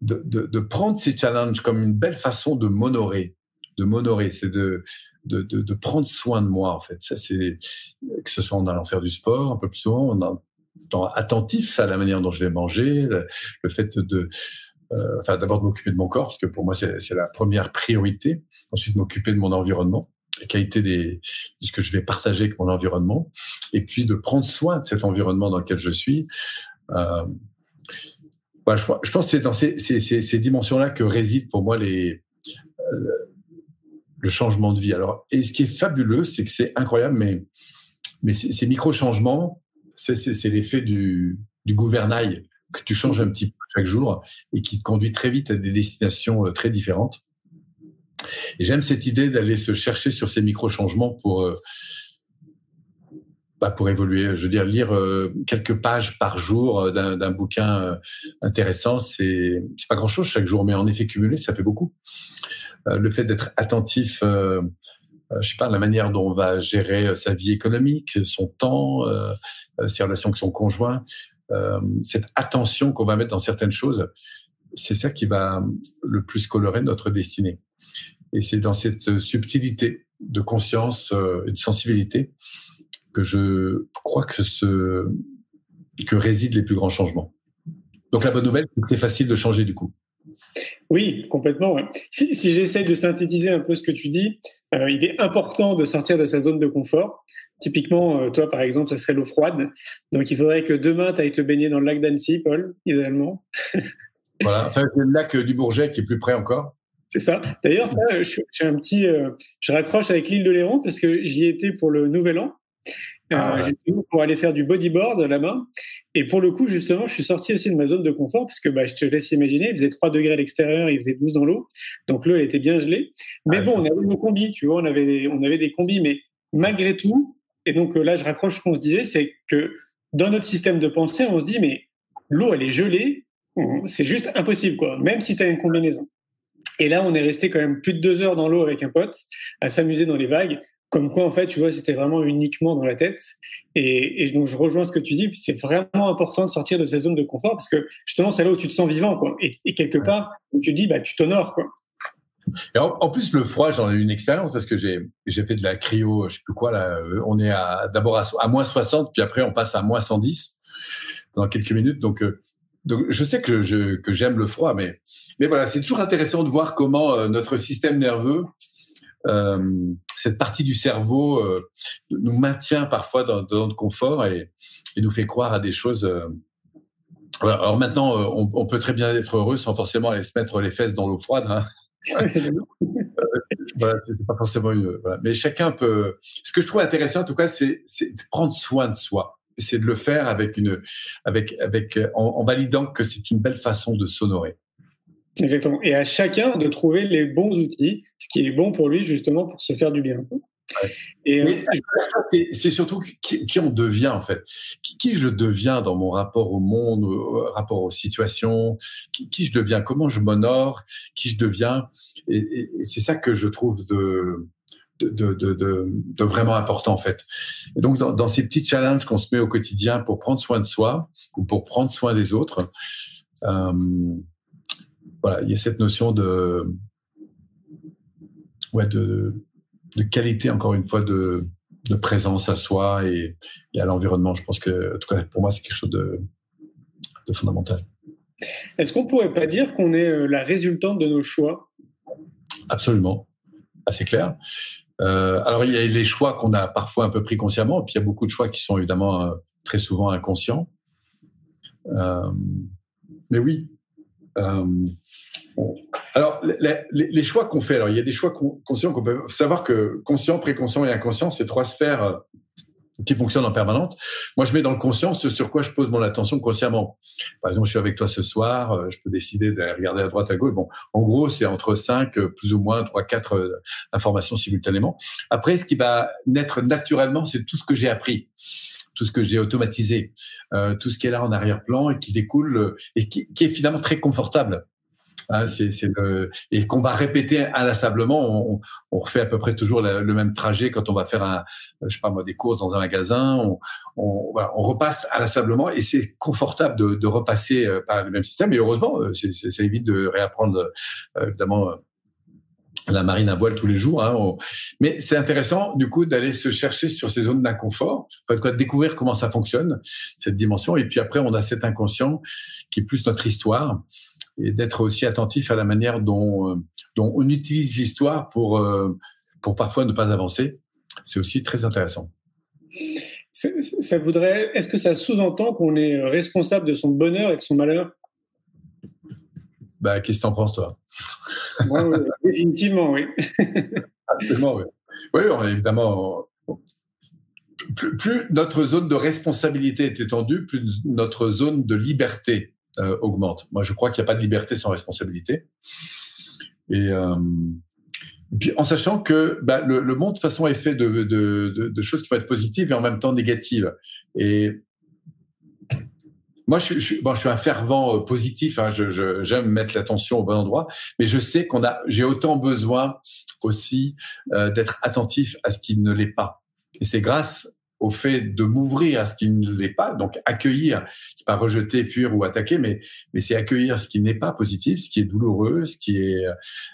de, de, de prendre ces challenges comme une belle façon de m'honorer, de m'honorer, c'est de, de, prendre soin de moi en fait. Ça c'est que ce soit en allant faire du sport un peu plus souvent, en étant attentif à la manière dont je vais manger, le, fait de euh, enfin d'abord de m'occuper de mon corps parce que pour moi c'est la première priorité. Ensuite m'occuper de mon environnement, la qualité des, de ce que je vais partager avec mon environnement, et puis de prendre soin de cet environnement dans lequel je suis. Euh, voilà, je, je, pense que c'est dans ces, ces dimensions-là que résident pour moi les, euh, le changement de vie. Alors, et ce qui est fabuleux, c'est que c'est incroyable, mais, ces, micro-changements, c'est l'effet du, du gouvernail que tu changes un petit peu chaque jour et qui te conduit très vite à des destinations euh, très différentes. Et j'aime cette idée d'aller se chercher sur ces micro-changements pour, euh, bah pour évoluer. Je veux dire, lire euh, quelques pages par jour d'un bouquin intéressant, c'est pas grand-chose chaque jour, mais en effet cumulé, ça fait beaucoup. Euh, le fait d'être attentif, euh, euh, je sais pas, la manière dont on va gérer sa vie économique, son temps, ses relations avec son conjoint, cette attention qu'on va mettre dans certaines choses, c'est ça qui va le plus colorer notre destinée. Et c'est dans cette subtilité de conscience et de sensibilité que je crois que que résident les plus grands changements. Donc la bonne nouvelle, c'est que c'est facile de changer du coup. Oui, complètement. Si, si j'essaie de synthétiser un peu ce que tu dis, euh, il est important de sortir de sa zone de confort. Typiquement, euh, toi, par exemple, ça serait l'eau froide. Donc, il faudrait que demain, tu ailles te baigner dans le lac d'Annecy, Paul, idéalement. voilà, enfin, le lac du Bourget qui est plus près encore. C'est ça. D'ailleurs, je, je, un petit, euh, je raccroche avec l'île de Léon parce que j'y étais pour le Nouvel An. Ah, pour aller faire du bodyboard là-bas. Et pour le coup, justement, je suis sorti aussi de ma zone de confort parce que bah, je te laisse imaginer, il faisait 3 degrés à l'extérieur, il faisait 12 dans l'eau. Donc l'eau, elle était bien gelée. Mais ah, bon, on avait nos combis, tu vois, on avait, des, on avait des combis. Mais malgré tout, et donc là, je raccroche ce qu'on se disait, c'est que dans notre système de pensée, on se dit, mais l'eau, elle est gelée, c'est juste impossible, quoi, même si tu as une combinaison. Et là, on est resté quand même plus de deux heures dans l'eau avec un pote, à s'amuser dans les vagues. Comme quoi, en fait, tu vois, c'était vraiment uniquement dans la tête. Et, et, donc, je rejoins ce que tu dis. C'est vraiment important de sortir de ces zones de confort parce que justement, c'est là où tu te sens vivant, quoi. Et, et quelque part, où tu dis, bah, tu t'honores, quoi. Et en, plus, le froid, j'en ai eu une expérience parce que j'ai fait de la cryo, je sais plus quoi là. On est d'abord à, à, moins 60, puis après on passe à moins 110 dans quelques minutes. Donc euh, donc je sais que je que j'aime le froid, mais mais voilà, c'est toujours intéressant de voir comment euh, notre système nerveux, euh, cette partie du cerveau, euh, nous maintient parfois dans, dans le confort et, et, nous fait croire à des choses. Voilà. Alors maintenant, on, on, peut très bien être heureux sans forcément aller se mettre les fesses dans l'eau froide. Hein. voilà, c'est pas forcément une. Voilà. Mais chacun peut. Ce que je trouve intéressant, en tout cas, c'est de prendre soin de soi. C'est de le faire avec une, avec, avec, en, en validant que c'est une belle façon de s'honorer. Exactement. Et à chacun de trouver les bons outils, ce qui est bon pour lui justement pour se faire du bien. Ouais. Et euh, c'est surtout qui, qui, on devient en fait, qui, qui, je deviens dans mon rapport au monde, au rapport aux situations, qui, qui je deviens, comment je m'honore, qui je deviens, et, et, et c'est ça que je trouve de de, de, de, de, vraiment important en fait. Et donc dans, dans ces petits challenges qu'on se met au quotidien pour prendre soin de soi ou pour prendre soin des autres, euh, voilà, il y a cette notion de, ouais, de, de qualité, encore une fois, de, de présence à soi et, et à l'environnement. Je pense que, en tout cas, pour moi, c'est quelque chose de, de fondamental. Est-ce qu'on pourrait pas dire qu'on est euh, la résultante de nos choix? Absolument, assez clair. Euh, alors, il y a les choix qu'on a parfois un peu pris consciemment, puis il y a beaucoup de choix qui sont évidemment euh, très souvent inconscients. Euh, mais oui, alors, les, choix qu'on fait, alors il y a des choix conscients qu'on peut savoir que conscient, préconscient et inconscient, c'est trois sphères euh, qui fonctionnent en permanente. Moi, je mets dans le conscient ce sur quoi je pose mon attention consciemment. Par exemple, je suis avec toi ce soir, euh, je peux décider de regarder à droite, à gauche. Bon, en gros, c'est entre cinq, plus ou moins trois, quatre informations simultanément. Après, ce qui va naître naturellement, c'est tout ce que j'ai appris tout ce que j'ai automatisé, euh, tout ce qui est là en arrière-plan et qui découle euh, et qui, qui, est finalement très confortable. Hein, c'est, le, et qu'on va répéter inlassablement. On, on, refait à peu près toujours le, même trajet quand on va faire un, je sais pas moi, des courses dans un magasin. On, on, voilà, on repasse inlassablement et c'est confortable de, de repasser euh, par le même système. Et heureusement, euh, ça évite de réapprendre évidemment la marine à voile tous les jours. Hein. Mais c'est intéressant, du coup, d'aller se chercher sur ces zones d'inconfort, de découvrir comment ça fonctionne, cette dimension. Et puis après, on a cet inconscient qui est plus notre histoire et d'être aussi attentif à la manière dont, euh, on utilise l'histoire pour, euh, pour parfois ne pas avancer. C'est aussi très intéressant. Ça voudrait, est-ce que ça sous-entend qu'on est responsable de son bonheur et de son malheur? Bah, Qu'est-ce que tu en penses, toi? Ouais, ouais, Définitivement, oui. Absolument, oui. Oui, évidemment. Plus, plus, notre zone de responsabilité est étendue, plus notre zone de liberté euh, augmente. Moi, je crois qu'il n'y a pas de liberté sans responsabilité. Et, euh, et puis, en sachant que bah, le, le, monde, de toute façon, est fait de, de, de, de, choses qui vont être positives et en même temps négatives. Et moi, je, je, bon, je suis un fervent euh, positif. Hein, je, je, j'aime mettre l'attention au bon endroit, mais je sais qu'on a, j'ai autant besoin aussi euh, d'être attentif à ce qui ne l'est pas. Et c'est grâce au fait de m'ouvrir à ce qui ne l'est pas, donc accueillir, c'est pas rejeter, fuir ou attaquer, mais mais c'est accueillir ce qui n'est pas positif, ce qui est douloureux, ce qui est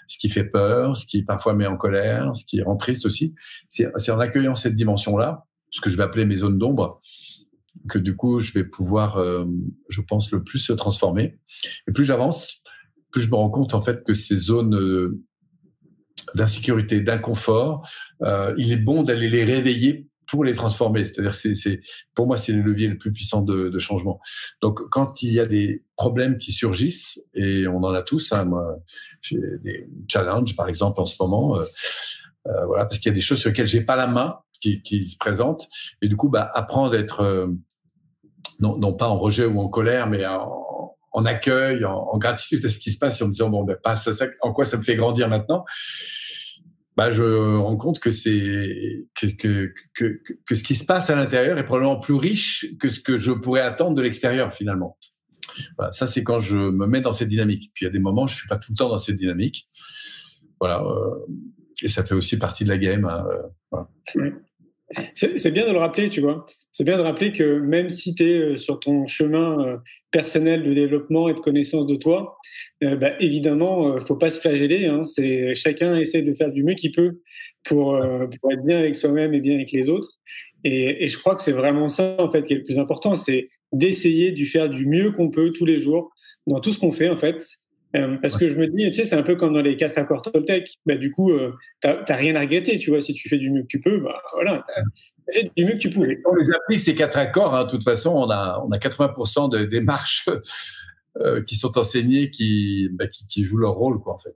ce qui fait peur, ce qui parfois met en colère, ce qui rend triste aussi. C'est c'est en accueillant cette dimension-là, ce que je vais appeler mes zones d'ombre, que du coup, je vais pouvoir, euh, je pense, le plus se transformer. Et plus j'avance, plus je me rends compte en fait que ces zones euh, d'insécurité, d'inconfort, euh, il est bon d'aller les réveiller pour les transformer. C'est-à-dire, c'est, pour moi, c'est le levier le plus puissant de, changement. Donc, quand il y a des problèmes qui surgissent, et on en a tous, hein, moi, j'ai des challenges, par exemple, en ce moment, voilà, parce qu'il y a des choses sur lesquelles j'ai pas la main, qui, se présentent, et du coup, bah, apprendre à être euh, non, pas en rejet ou en colère, mais en, accueil, en, gratitude à ce qui se passe, et en me disant bon, ben, pas ça, ça, en quoi ça me fait grandir maintenant. Bah, je rends compte que c'est que, que, ce qui se passe à l'intérieur est probablement plus riche que ce que je pourrais attendre de l'extérieur finalement. Ça c'est quand je me mets dans cette dynamique. Puis il y a des moments, je suis pas tout le temps dans cette dynamique. Voilà, euh, et ça fait aussi partie de la game. Hein, euh. C'est bien de le rappeler, tu vois. C'est bien de rappeler que même si tu es euh, sur ton chemin euh, personnel de développement et de connaissance de toi, euh, bah, évidemment, faut pas se flageller. Hein. Chacun essaie de faire du mieux qu'il peut pour, pour, être bien avec soi-même et bien avec les autres. Et, et je crois que c'est vraiment ça en fait qui est le plus important, c'est d'essayer de faire du mieux qu'on peut tous les jours dans tout ce qu'on fait en fait. Euh, parce que je me dis, tu sais, c'est un peu comme dans les quatre accords Toltec. Bah, du coup, euh, t'as rien à regretter, tu vois. Si tu fais du mieux que tu peux, bah, voilà, t'as fait du mieux que tu pouvais. On les applique ces quatre accords. Hein, de toute façon, on a, on a 80% de démarches euh, qui sont enseignées, qui, bah, qui, qui, jouent leur rôle, quoi, en fait.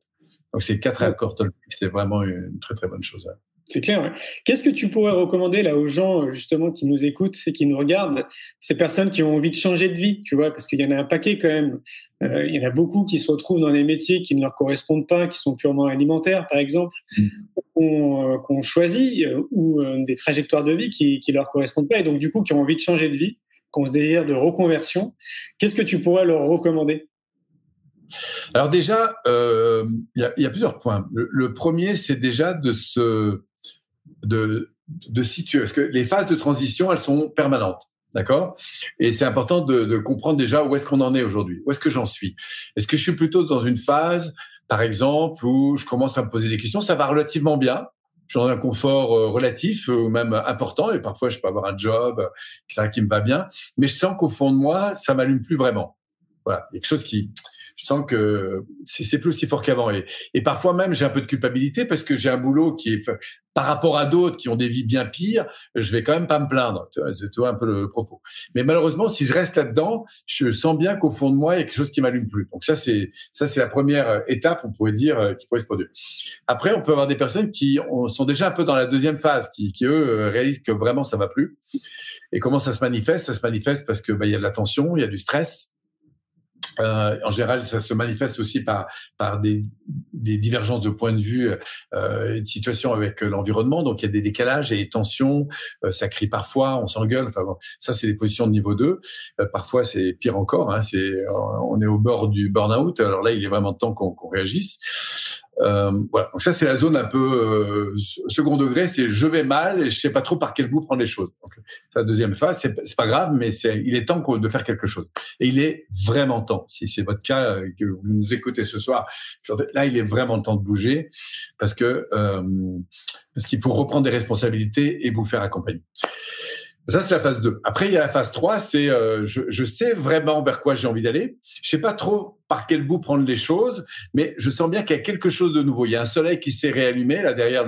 Donc, ces quatre accords Toltec, c'est vraiment une très très bonne chose. Hein. C'est clair. Qu'est-ce que tu pourrais recommander là aux gens justement qui nous écoutent et qui nous regardent, ces personnes qui ont envie de changer de vie, tu vois, parce qu'il y en a un paquet quand même. Euh, il y en a beaucoup qui se retrouvent dans des métiers qui ne leur correspondent pas, qui sont purement alimentaires, par exemple, mmh. qu'on euh, choisit euh, ou des trajectoires de vie qui ne leur correspondent pas et donc du coup qui ont envie de changer de vie, qui ont ce désir de reconversion. Qu'est-ce que tu pourrais leur recommander? Alors déjà, il y, a, y, a plusieurs points. Le, le premier, c'est déjà de se de, situer, parce que les phases de transition, elles sont permanentes. D'accord? Et c'est important de, comprendre déjà où est-ce qu'on en est aujourd'hui. Où est-ce que j'en suis? Est-ce que je suis plutôt dans une phase, par exemple, où je commence à me poser des questions? Ça va relativement bien. J'ai un confort euh, relatif ou même important et parfois je peux avoir un job ça qui me va bien, mais je sens qu'au fond de moi, ça m'allume plus vraiment. Voilà, quelque chose qui je sens que c'est plus aussi fort qu'avant. Et, parfois même, j'ai un peu de culpabilité parce que j'ai un boulot qui est, par rapport à d'autres qui ont des vies bien pires, je vais quand même pas me plaindre. Tu vois, un peu le propos. Mais malheureusement, si je reste là-dedans, je sens bien qu'au fond de moi, il y a quelque chose qui m'allume plus. Donc ça, c'est ça, c'est la première étape, on pourrait dire, euh, qui pourrait se produire. Après, on peut avoir des personnes qui sont déjà un peu dans la deuxième phase, qui, qui eux euh, réalisent que vraiment ça va plus. Et comment ça se manifeste? Ça se manifeste parce que bah, il y a de la tension, il y a du stress, euh, en général, ça se manifeste aussi par, par des, des divergences de points de vue, euh, de situation avec l'environnement. Donc, il y a des décalages et des tensions. Euh, ça crie parfois, on s'engueule. Enfin, bon, ça, c'est des positions de niveau 2. Euh, parfois, c'est pire encore. Hein, c'est, on est au bord du burn-out. Alors là, il est vraiment temps qu'on qu'on réagisse. Euh, voilà. Donc ça, c'est la zone un peu euh, second degré. C'est je vais mal et je sais pas trop par quel bout prendre les choses. Donc, la deuxième phase, c'est pas grave, mais c'est il est temps de faire quelque chose. Et il est vraiment temps. Si c'est votre cas euh, que vous nous écoutez ce soir, là, il est vraiment temps de bouger parce que euh, parce qu'il faut reprendre des responsabilités et vous faire accompagner. Ça, c'est la phase 2. Après, il y a la phase 3, c'est euh, je, je, sais vraiment vers quoi j'ai envie d'aller. Je sais pas trop par quel bout prendre les choses, mais je sens bien qu'il y a quelque chose de nouveau. Il y a un soleil qui s'est réallumé là derrière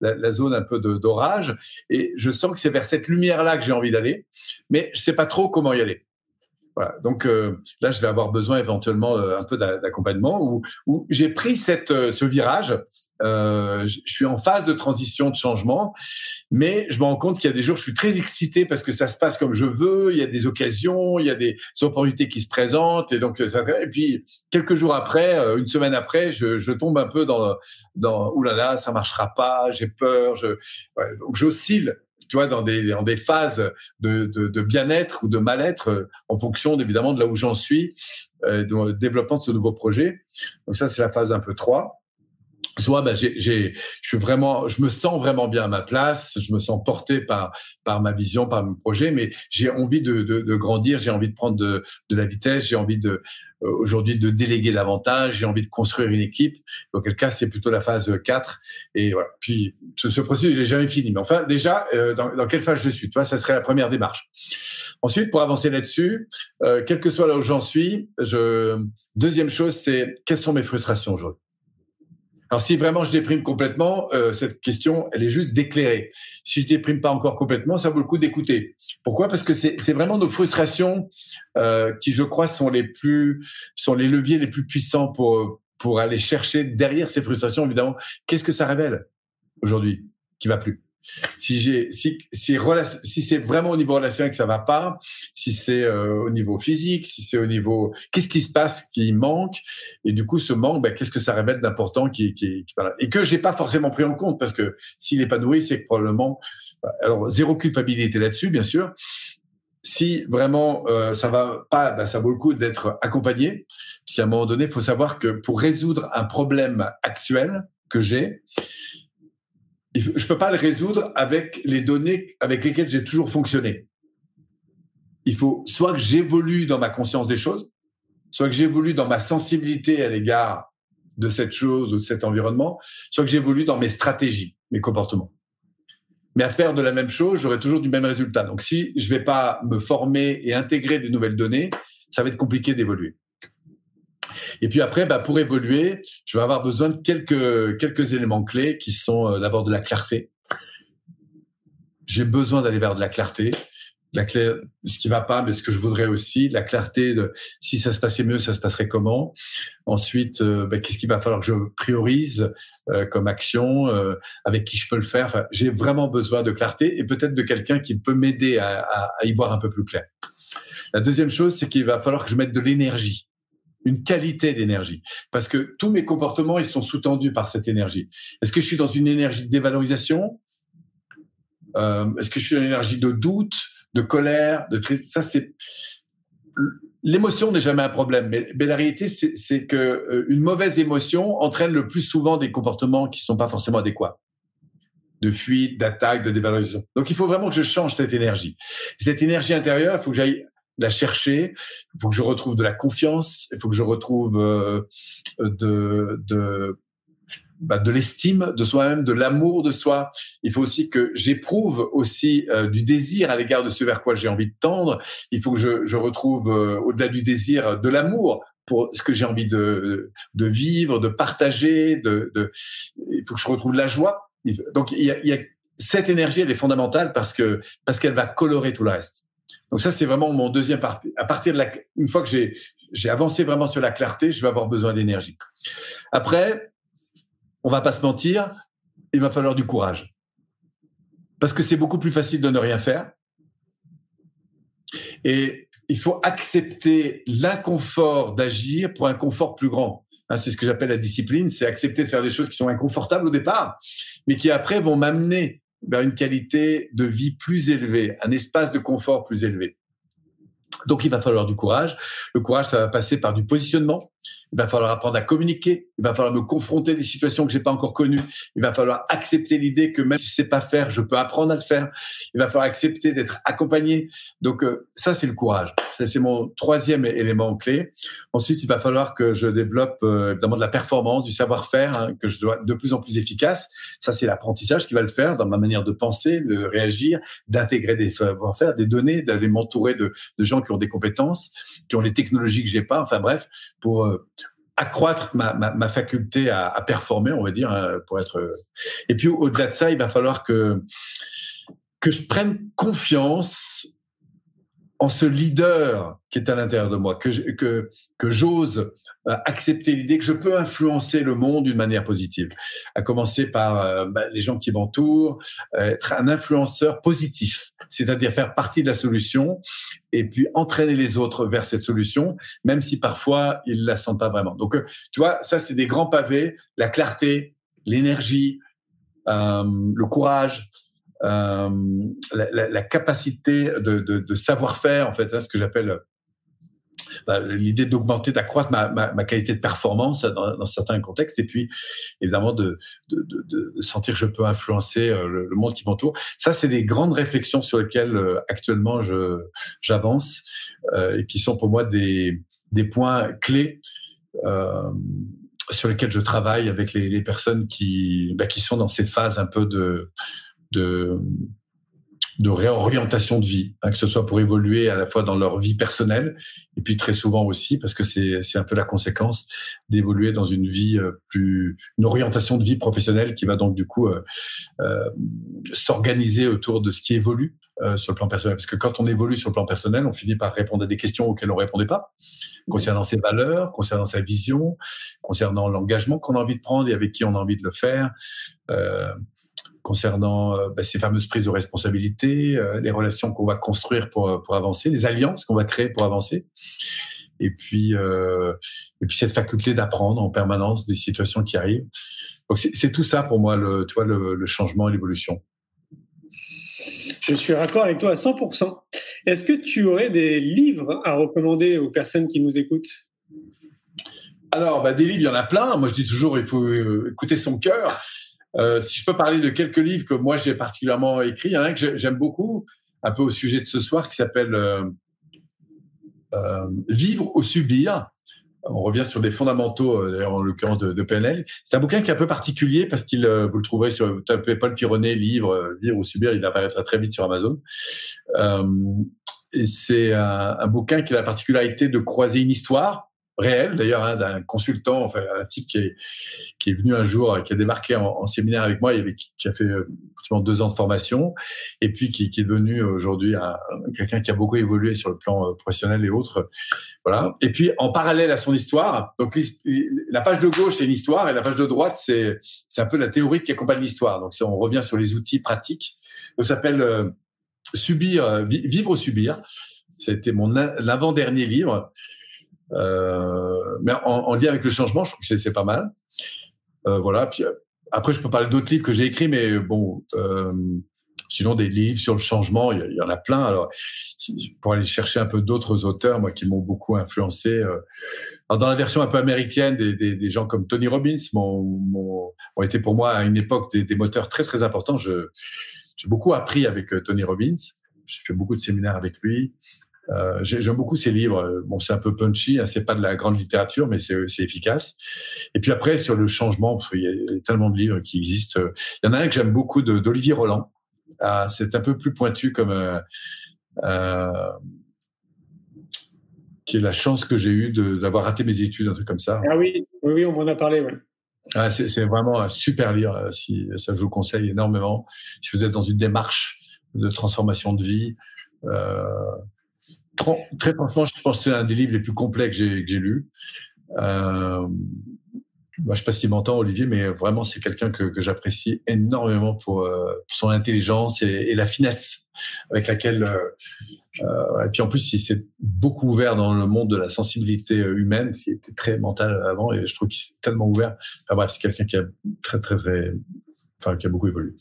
la, zone un peu d'orage, et je sens que c'est vers cette lumière-là que j'ai envie d'aller, mais je sais pas trop comment y aller. Voilà. Donc euh, là, je vais avoir besoin éventuellement euh, un peu d'accompagnement. Où, j'ai pris euh, ce virage euh, je suis en phase de transition, de changement, mais je me rends compte qu'il y a des jours, je suis très excité parce que ça se passe comme je veux. Il y a des occasions, il y a des opportunités qui se présentent, et donc ça. Et puis quelques jours après, euh, une semaine après, je, je tombe un peu dans dans oulala, ça marchera pas, j'ai peur. Je, ouais, donc j'oscille tu vois, dans des, dans des phases de, de, de bien-être ou de mal-être, euh, en fonction évidemment de là où j'en suis, euh, le développement de ce nouveau projet. Donc ça, c'est la phase un peu 3 soit ben, j'ai, j'ai, je suis vraiment, je me sens vraiment bien à ma place, je me sens porté par par ma vision, par mon projet, mais j'ai envie de, de, de grandir, j'ai envie de prendre de, de la vitesse, j'ai envie de euh, aujourd'hui de déléguer davantage, j'ai envie de construire une équipe. Dans quel cas, c'est plutôt la phase 4. Et voilà. Puis ce, ce processus, il est jamais fini. Mais enfin, déjà, euh, dans, dans, quelle phase je suis? Tu vois, ça serait la première démarche. Ensuite, pour avancer là-dessus, euh, quel que soit là où j'en suis, je... deuxième chose, c'est quelles sont mes frustrations aujourd'hui? Alors si vraiment je déprime complètement, euh, cette question, elle est juste d'éclairer. Si je déprime pas encore complètement, ça vaut le coup d'écouter. Pourquoi? Parce que c'est vraiment nos frustrations euh, qui, je crois, sont les plus, sont les leviers les plus puissants pour pour aller chercher derrière ces frustrations. Évidemment, qu'est-ce que ça révèle aujourd'hui? Qui va plus? Si j'ai si si, c'est vraiment au niveau relationnel que ça va pas, si c'est euh, au niveau physique, si c'est au niveau qu'est-ce qui se passe qui manque? Et du coup ce manque ben, qu'est-ce que ça révèle d'important qui, et que j'ai pas forcément pris en compte parce que s'il est pas nourri c'est probablement alors zéro culpabilité là-dessus bien sûr. Si vraiment euh, ça va pas, ben, ça vaut le coup d'être accompagné. Si à un moment donné, il faut savoir que pour résoudre un problème actuel que j'ai, je ne peux pas le résoudre avec les données avec lesquelles j'ai toujours fonctionné. Il faut soit que j'évolue dans ma conscience des choses, soit que j'évolue dans ma sensibilité à l'égard de cette chose ou de cet environnement, soit que j'évolue dans mes stratégies, mes comportements. Mais à faire de la même chose, j'aurai toujours du même résultat. Donc si je ne vais pas me former et intégrer des nouvelles données, ça va être compliqué d'évoluer. Et puis après, bah, pour évoluer, je vais avoir besoin de quelques, éléments clés qui sont euh, d'abord de la clarté. J'ai besoin d'aller vers de la clarté. La clé, ce qui va pas, mais ce que je voudrais aussi, la clarté de si ça se passait mieux, ça se passerait comment. Ensuite, euh, bah, qu'est-ce qu'il va falloir que je priorise euh, comme action, avec qui je peux le faire. J'ai vraiment besoin de clarté et peut-être de quelqu'un qui peut m'aider à y voir un peu plus clair. La deuxième chose, c'est qu'il va falloir que je mette de l'énergie une qualité d'énergie. Parce que tous mes comportements, ils sont sous-tendus par cette énergie. Est-ce que je suis dans une énergie de dévalorisation? Euh, Est-ce que je suis dans une énergie de doute, de colère, de Ça, c'est l'émotion n'est jamais un problème, mais, la réalité, c'est que euh, une mauvaise émotion entraîne le plus souvent des comportements qui sont pas forcément adéquats de fuite, d'attaque, de dévalorisation. Donc, il faut vraiment que je change cette énergie. Cette énergie intérieure, il faut que j'aille la chercher. Il faut que je retrouve de la confiance. Il faut que je retrouve euh, de, de, bah, de l'estime de soi-même, de l'amour de soi. Il faut aussi que j'éprouve aussi euh, du désir à l'égard de ce vers quoi j'ai envie de tendre. Il faut que je, je retrouve, euh, au-delà du désir, de l'amour pour ce que j'ai envie de, de vivre, de partager. De, de, il faut que je retrouve la joie. Donc, il y a, il y a cette énergie, elle est fondamentale parce que parce qu'elle va colorer tout le reste. Donc ça, c'est vraiment mon deuxième partie. À partir de la, une fois que j'ai, avancé vraiment sur la clarté, je vais avoir besoin d'énergie. Après, on va pas se mentir, il va falloir du courage. Parce que c'est beaucoup plus facile de ne rien faire. Et il faut accepter l'inconfort d'agir pour un confort plus grand. Hein, c'est ce que j'appelle la discipline, c'est accepter de faire des choses qui sont inconfortables au départ, mais qui après vont m'amener vers une qualité de vie plus élevée, un espace de confort plus élevé. Donc il va falloir du courage. Le courage, ça va passer par du positionnement, il va falloir apprendre à communiquer. Il va falloir me confronter à des situations que j'ai pas encore connues. Il va falloir accepter l'idée que même si je sais pas faire, je peux apprendre à le faire. Il va falloir accepter d'être accompagné. Donc euh, ça, c'est le courage. C'est mon troisième élément clé. Ensuite, il va falloir que je développe euh, évidemment de la performance, du savoir-faire, hein, que je dois de plus en plus efficace. Ça, c'est l'apprentissage qui va le faire dans ma manière de penser, de réagir, d'intégrer des savoir-faire, des données, d'aller m'entourer de, de gens qui ont des compétences, qui ont les technologies que j'ai pas. Enfin bref, pour euh, accroître ma, faculté à, à, performer, on va dire, hein, pour être. Et puis au-delà de ça, il va falloir que que je prenne confiance en ce leader qui est à l'intérieur de moi, que que j'ose euh, accepter l'idée que je peux influencer le monde d'une manière positive, à commencer par euh, bah, les gens qui m'entourent, euh, être un influenceur positif, c'est-à-dire faire partie de la solution et puis entraîner les autres vers cette solution, même si parfois ils la sentent pas vraiment. Donc, tu vois, ça c'est des grands pavés, la clarté, l'énergie, le courage, la, la, capacité de, savoir-faire, en fait, hein, ce que j'appelle bah, l'idée d'augmenter, d'accroître ma, qualité de performance dans, certains contextes, et puis évidemment de, sentir que je peux influencer euh, le, monde qui m'entoure. Ça, c'est des grandes réflexions sur lesquelles euh, actuellement j'avance euh, et qui sont pour moi des, points clés. Euh, sur lesquels je travaille avec les, personnes qui, bah, qui sont dans cette phase un peu de, de, réorientation de vie, hein, que ce soit pour évoluer à la fois dans leur vie personnelle et puis très souvent aussi parce que c'est un peu la conséquence d'évoluer dans une vie euh, plus une orientation de vie professionnelle qui va donc du coup euh, euh, s'organiser autour de ce qui évolue sur le plan personnel. Parce que quand on évolue sur le plan personnel on finit par répondre à des questions auxquelles on répondait pas. Concernant ses valeurs concernant sa vision concernant l'engagement qu'on a envie de prendre et avec qui on a envie de le faire concernant euh, bah, ces fameuses prises de responsabilité, euh, les relations qu'on va construire pour, euh, pour avancer, les alliances qu'on va créer pour avancer. Et puis, et puis cette faculté d'apprendre en permanence des situations qui arrivent. Donc c'est tout ça pour moi, le, tu vois, le, le changement et l'évolution. Je suis raccord avec toi à 100%. Est-ce que tu aurais des livres à recommander aux personnes qui nous écoutent? Alors, bah, des livres, il y en a plein. Moi, je dis toujours, il faut écouter son cœur. Euh, si je peux parler de quelques livres que moi j'ai particulièrement écrits, il y en a un que j'aime beaucoup, un peu au sujet de ce soir, qui s'appelle euh, euh, Vivre ou subir. On revient sur des fondamentaux, euh, d'ailleurs en l'occurrence de, PNL. C'est un bouquin qui est un peu particulier parce qu'il, euh, vous le trouverez sur tapez Paul Pironnet, livre Vivre ou subir, il apparaîtra très vite sur Amazon. et c'est un, bouquin qui a la particularité de croiser une histoire réel d'ailleurs d'un consultant, enfin un type qui est qui est venu un jour, qui a débarqué en, séminaire avec moi, il avait, qui a fait euh, deux ans de formation, et puis qui, est devenu aujourd'hui quelqu'un qui a beaucoup évolué sur le plan euh, professionnel et autres, voilà. Et puis en parallèle à son histoire, donc la page de gauche c'est une histoire et la page de droite c'est un peu la théorie qui accompagne l'histoire. Donc on revient sur les outils pratiques. Ça s'appelle euh, subir, euh, vivre ou subir. C'était mon l'avant-dernier livre. Euh, mais en, en, lien avec le changement, je trouve que c'est pas mal. Euh, voilà. Euh, après, je peux parler d'autres livres que j'ai écrits, mais bon, sinon des livres sur le changement, il y, en a plein. Alors, pour aller chercher un peu d'autres auteurs, moi, qui m'ont beaucoup influencé. Dans la version un peu américaine, des, gens comme Tony Robbins ont été pour moi à une époque des, moteurs très très importants. J'ai beaucoup appris avec Tony Robbins. J'ai fait beaucoup de séminaires avec lui. Euh, J'aime beaucoup ses livres. Bon, c'est un peu punchy, hein, c'est pas de la grande littérature, mais c'est efficace. Et puis après, sur le changement, il y a tellement de livres qui existent. Il y en a un que j'aime beaucoup d'Olivier Roland. Ah, c'est un peu plus pointu comme euh, euh, qui est la chance que j'ai eue d'avoir raté mes études, un truc comme ça. Ah oui, oui, oui on m'en a parlé. Ouais. Ah, c'est vraiment un super livre. Euh, si ça, je vous conseille énormément. Si vous êtes dans une démarche de transformation de vie. Euh, Très franchement, je pense que c'est un des livres les plus complets que j'ai lu. Euh, moi, je sais pas s'il m'entend, Olivier, mais vraiment, c'est quelqu'un que, que j'apprécie énormément pour, euh, pour, son intelligence et, et, la finesse avec laquelle. Euh, et puis en plus, il s'est beaucoup ouvert dans le monde de la sensibilité humaine, qui était très mental avant, et je trouve qu'il s'est tellement ouvert. Enfin, bref, c'est quelqu'un qui a très, très, très, enfin, qui a beaucoup évolué.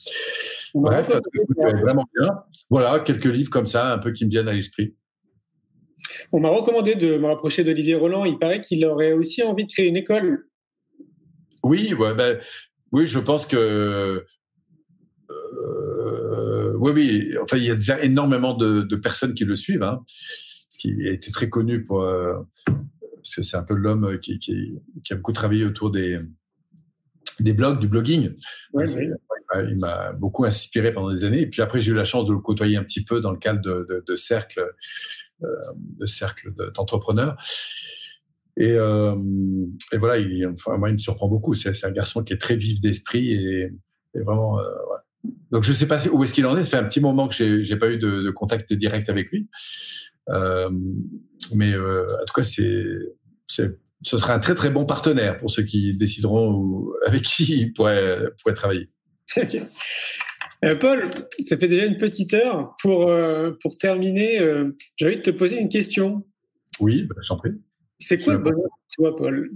Bref, vraiment bien. Voilà, quelques livres comme ça, un peu qui me viennent à l'esprit. On m'a recommandé de me rapprocher d'Olivier Roland. Il paraît qu'il aurait aussi envie de créer une école. Oui, ouais, ben, oui, je pense que euh, oui, oui. Enfin, il y a déjà énormément de, de personnes qui le suivent. Hein, parce qu'il a été très connu pour. Euh, c'est un peu l'homme qui, qui, qui, a beaucoup travaillé autour des des blogs, du blogging. Oui. Il m'a beaucoup inspiré pendant des années. Et puis après, j'ai eu la chance de le côtoyer un petit peu dans le cadre de, de, de cercles de cercle d'entrepreneurs. Et, euh, et, voilà, il, enfin, moi, il me surprend beaucoup. C'est un garçon qui est très vif d'esprit et, vraiment. Euh. Donc, je ne sais pas où est-ce qu'il en est. Ça fait un petit moment que j'ai n'ai pas eu de, contact direct avec lui. Euh, mais euh, en tout cas, c'est ce serait un très très bon partenaire pour ceux qui décideront avec qui il pourrait, pourrait travailler. Euh, Paul, ça fait déjà une petite heure. Pour, euh, pour terminer, euh, j'ai envie de te poser une question. Oui, bah, j'en prie. C'est quoi le bonheur pour toi, Paul?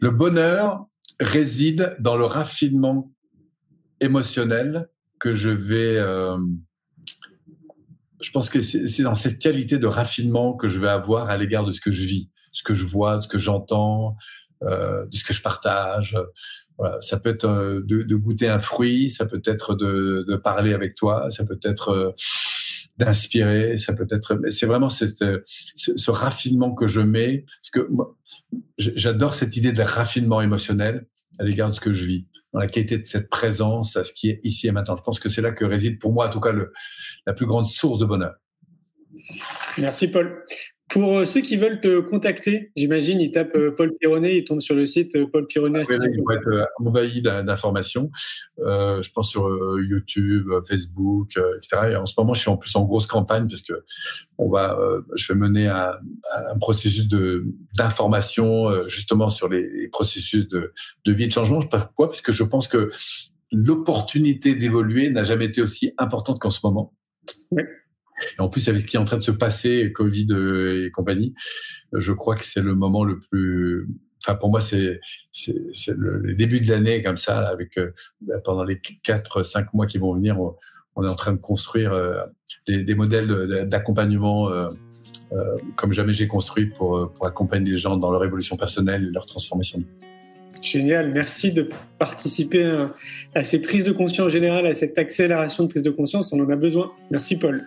Le bonheur réside dans le raffinement émotionnel que je vais. Euh, je pense que c'est dans cette qualité de raffinement que je vais avoir à l'égard de ce que je vis, ce que je vois, ce que j'entends, de ce que je partage. Ça peut être euh, de, goûter un fruit, ça peut être de, parler avec toi, ça peut être euh, d'inspirer, ça peut être. C'est vraiment euh, ce, raffinement que je mets, parce que j'adore cette idée de raffinement émotionnel à l'égard de ce que je vis, dans la qualité de cette présence à ce qui est ici et maintenant. Je pense que c'est là que réside pour moi, en tout cas, la plus grande source de bonheur. Merci Paul. Pour euh, ceux qui veulent te contacter, j'imagine, ils tapent euh, Paul Pironnet, ils tombent sur le site euh, Paul Pironnet. Oui, ils vont être envahis d'informations. Euh, je pense sur YouTube, Facebook, etc. Et en ce moment, je suis en plus en grosse campagne parce que on va, euh, je vais mener un, un processus d'information justement sur les, les processus de, de vie et de changement. Pourquoi? Parce que je pense que l'opportunité d'évoluer n'a jamais été aussi importante qu'en ce moment. Oui. Et en plus, avec ce qui est en train de se passer, Covid euh, et compagnie, je crois que c'est le moment le plus. Enfin, pour moi, c'est le, début de l'année comme ça, avec euh, pendant les quatre, cinq mois qui vont venir, on, est en train de construire euh, des, modèles d'accompagnement comme jamais j'ai construit pour pour accompagner les gens dans leur évolution personnelle et leur transformation. Génial, merci de participer à, à, ces prises de conscience générales, à cette accélération de prise de conscience. On en a besoin. Merci Paul.